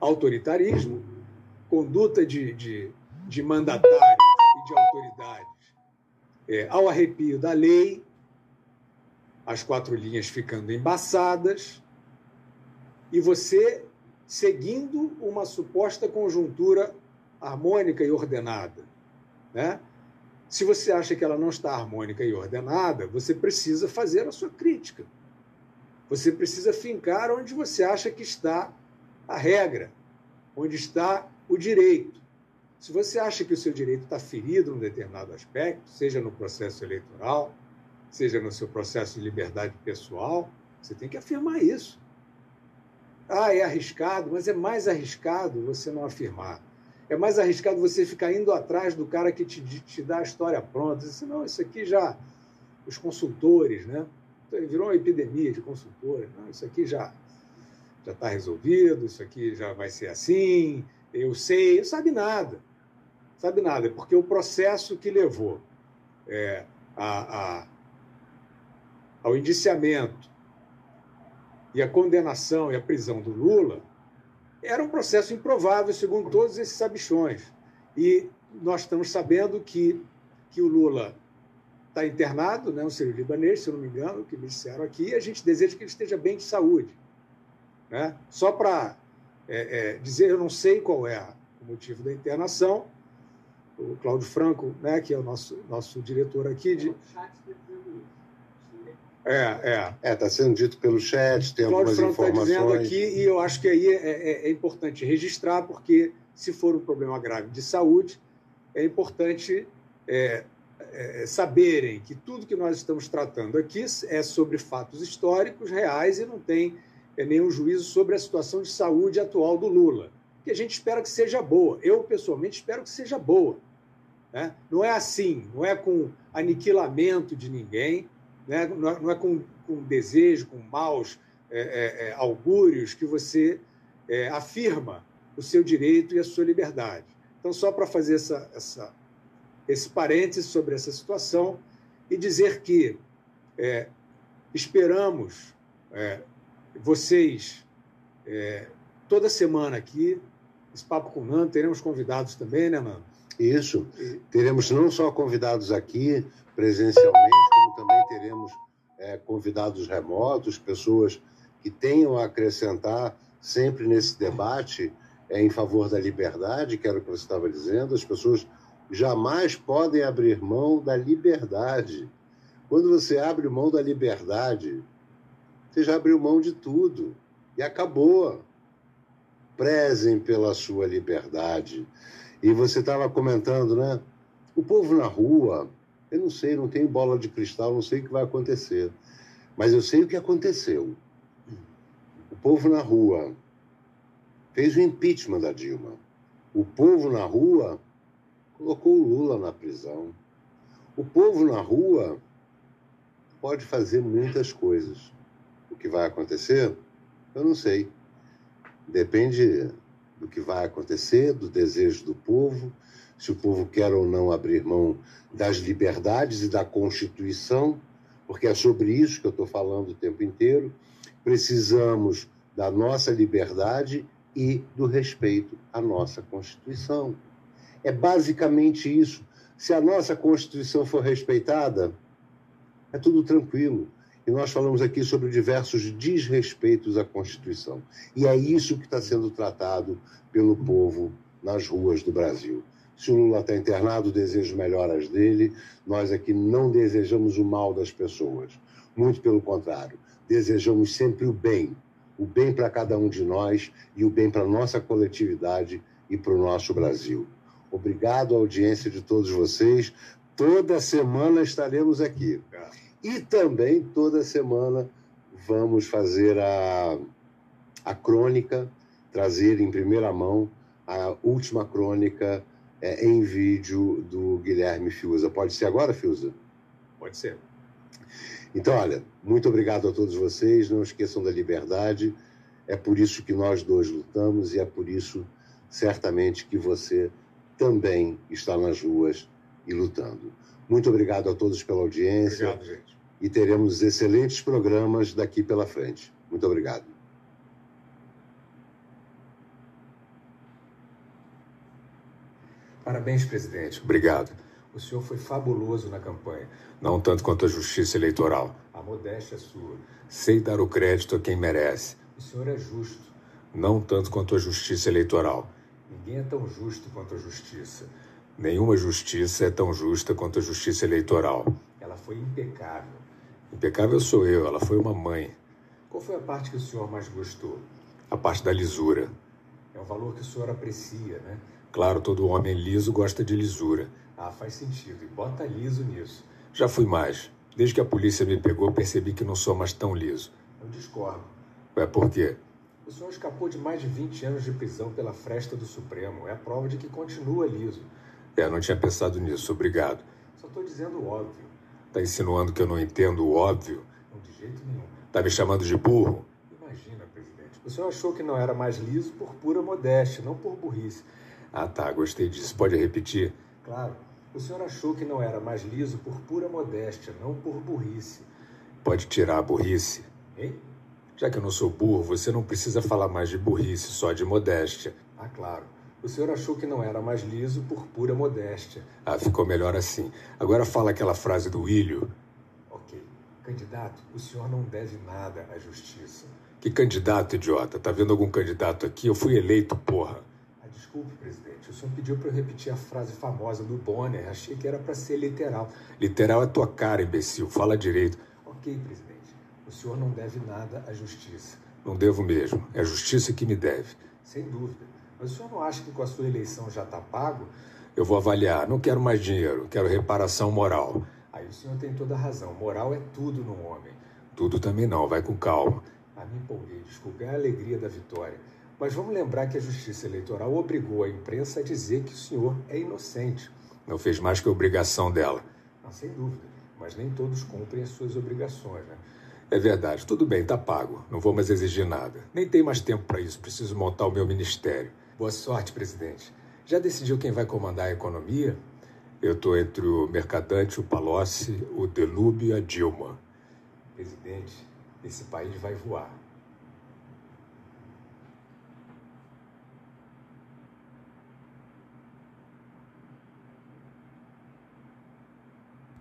Autoritarismo, conduta de, de, de mandatários e de autoridades é, ao arrepio da lei, as quatro linhas ficando embaçadas, e você seguindo uma suposta conjuntura harmônica e ordenada. Né? Se você acha que ela não está harmônica e ordenada, você precisa fazer a sua crítica. Você precisa fincar onde você acha que está a regra, onde está o direito. Se você acha que o seu direito está ferido num determinado aspecto, seja no processo eleitoral, seja no seu processo de liberdade pessoal, você tem que afirmar isso. Ah, é arriscado, mas é mais arriscado você não afirmar. É mais arriscado você ficar indo atrás do cara que te, te dá a história pronta. Você, não, isso aqui já. Os consultores, né? Virou uma epidemia de consultores. Não, isso aqui já já está resolvido, isso aqui já vai ser assim, eu sei, não sabe nada. Sabe nada, porque o processo que levou é, a, a, ao indiciamento e a condenação e a prisão do Lula era um processo improvável, segundo todos esses sabichões. E nós estamos sabendo que, que o Lula está internado, né, um sírio libanês, se eu não me engano, que me disseram aqui, e a gente deseja que ele esteja bem de saúde. Né? Só para é, é, dizer, eu não sei qual é o motivo da internação, o Cláudio Franco, né, que é o nosso, nosso diretor aqui, de, é, é. É, está sendo dito pelo chat, tem Cláudio algumas Franco informações. Está dizendo aqui, e eu acho que aí é, é, é, importante registrar, porque se for um problema grave de saúde, é importante é, é, saberem que tudo que nós estamos tratando aqui é sobre fatos históricos, reais, e não tem nenhum juízo sobre a situação de saúde atual do Lula, que a gente espera que seja boa. Eu, pessoalmente, espero que seja boa. Né? Não é assim, não é com aniquilamento de ninguém, né? não é com, com desejo, com maus é, é, é, augúrios que você é, afirma o seu direito e a sua liberdade. Então, só para fazer essa, essa, esse parênteses sobre essa situação e dizer que é, esperamos é, vocês toda semana aqui esse papo com o Nando. Teremos convidados também, né, Nando? Isso. Teremos não só convidados aqui presencialmente, também teremos é, convidados remotos, pessoas que tenham a acrescentar sempre nesse debate é, em favor da liberdade, que era o que você estava dizendo. As pessoas jamais podem abrir mão da liberdade. Quando você abre mão da liberdade, você já abriu mão de tudo e acabou. Prezem pela sua liberdade. E você estava comentando, né? O povo na rua, eu não sei, não tenho bola de cristal, não sei o que vai acontecer. Mas eu sei o que aconteceu. O povo na rua fez o impeachment da Dilma. O povo na rua colocou o Lula na prisão. O povo na rua pode fazer muitas coisas. O que vai acontecer? Eu não sei. Depende do que vai acontecer, do desejo do povo, se o povo quer ou não abrir mão das liberdades e da Constituição, porque é sobre isso que eu estou falando o tempo inteiro. Precisamos da nossa liberdade e do respeito à nossa Constituição. É basicamente isso. Se a nossa Constituição for respeitada, é tudo tranquilo. E nós falamos aqui sobre diversos desrespeitos à Constituição. E é isso que está sendo tratado pelo povo nas ruas do Brasil. Se o Lula está internado, desejo melhoras dele. Nós aqui não desejamos o mal das pessoas. Muito pelo contrário, desejamos sempre o bem. O bem para cada um de nós e o bem para a nossa coletividade e para o nosso Brasil. Obrigado à audiência de todos vocês. Toda semana estaremos aqui. E também toda semana vamos fazer a, a crônica, trazer em primeira mão a última crônica é, em vídeo do Guilherme Fiuza. Pode ser agora, Fiuza? Pode ser. Então, olha, muito obrigado a todos vocês. Não esqueçam da liberdade. É por isso que nós dois lutamos e é por isso, certamente, que você também está nas ruas e lutando. Muito obrigado a todos pela audiência. Obrigado, gente. E teremos excelentes programas daqui pela frente. Muito obrigado. Parabéns, presidente. Obrigado. O senhor foi fabuloso na campanha. Não tanto quanto a justiça eleitoral. A modéstia é sua. Sei dar o crédito a quem merece. O senhor é justo. Não tanto quanto a justiça eleitoral. Ninguém é tão justo quanto a justiça. Nenhuma justiça é tão justa quanto a justiça eleitoral. Ela foi impecável. Impecável sou eu, ela foi uma mãe. Qual foi a parte que o senhor mais gostou? A parte da lisura. É um valor que o senhor aprecia, né? Claro, todo homem liso gosta de lisura. Ah, faz sentido. E bota liso nisso. Já fui mais. Desde que a polícia me pegou, percebi que não sou mais tão liso. Eu discordo. É por quê? O senhor escapou de mais de 20 anos de prisão pela fresta do Supremo. É a prova de que continua liso. É, não tinha pensado nisso. Obrigado. Só estou dizendo o óbvio. Tá insinuando que eu não entendo o óbvio? Não, de jeito nenhum. Tá me chamando de burro? Imagina, presidente. O senhor achou que não era mais liso por pura modéstia, não por burrice. Ah, tá, gostei disso. Pode repetir? Claro. O senhor achou que não era mais liso por pura modéstia, não por burrice. Pode tirar a burrice. Hein? Já que eu não sou burro, você não precisa falar mais de burrice, só de modéstia. Ah, claro. O senhor achou que não era mais liso por pura modéstia. Ah, ficou melhor assim. Agora fala aquela frase do Ilho. Ok. Candidato, o senhor não deve nada à justiça. Que candidato, idiota? Tá vendo algum candidato aqui? Eu fui eleito, porra. Desculpe, presidente. O senhor pediu para eu repetir a frase famosa do Bonner. Achei que era para ser literal. Literal é tua cara, imbecil. Fala direito. Ok, presidente. O senhor não deve nada à justiça. Não devo mesmo. É a justiça que me deve. Sem dúvida. Mas o senhor não acha que com a sua eleição já está pago? Eu vou avaliar. Não quero mais dinheiro. Quero reparação moral. Aí o senhor tem toda a razão. Moral é tudo no homem. Tudo também não. Vai com calma. Ah, me empolguei. Desculpe. É a alegria da vitória. Mas vamos lembrar que a Justiça Eleitoral obrigou a imprensa a dizer que o senhor é inocente. Não fez mais que a obrigação dela. Não, sem dúvida. Mas nem todos cumprem as suas obrigações, né? É verdade. Tudo bem, tá pago. Não vou mais exigir nada. Nem tenho mais tempo para isso. Preciso montar o meu ministério. Boa sorte, presidente. Já decidiu quem vai comandar a economia? Eu estou entre o Mercadante, o Palocci, o Delúbio e a Dilma. Presidente, esse país vai voar.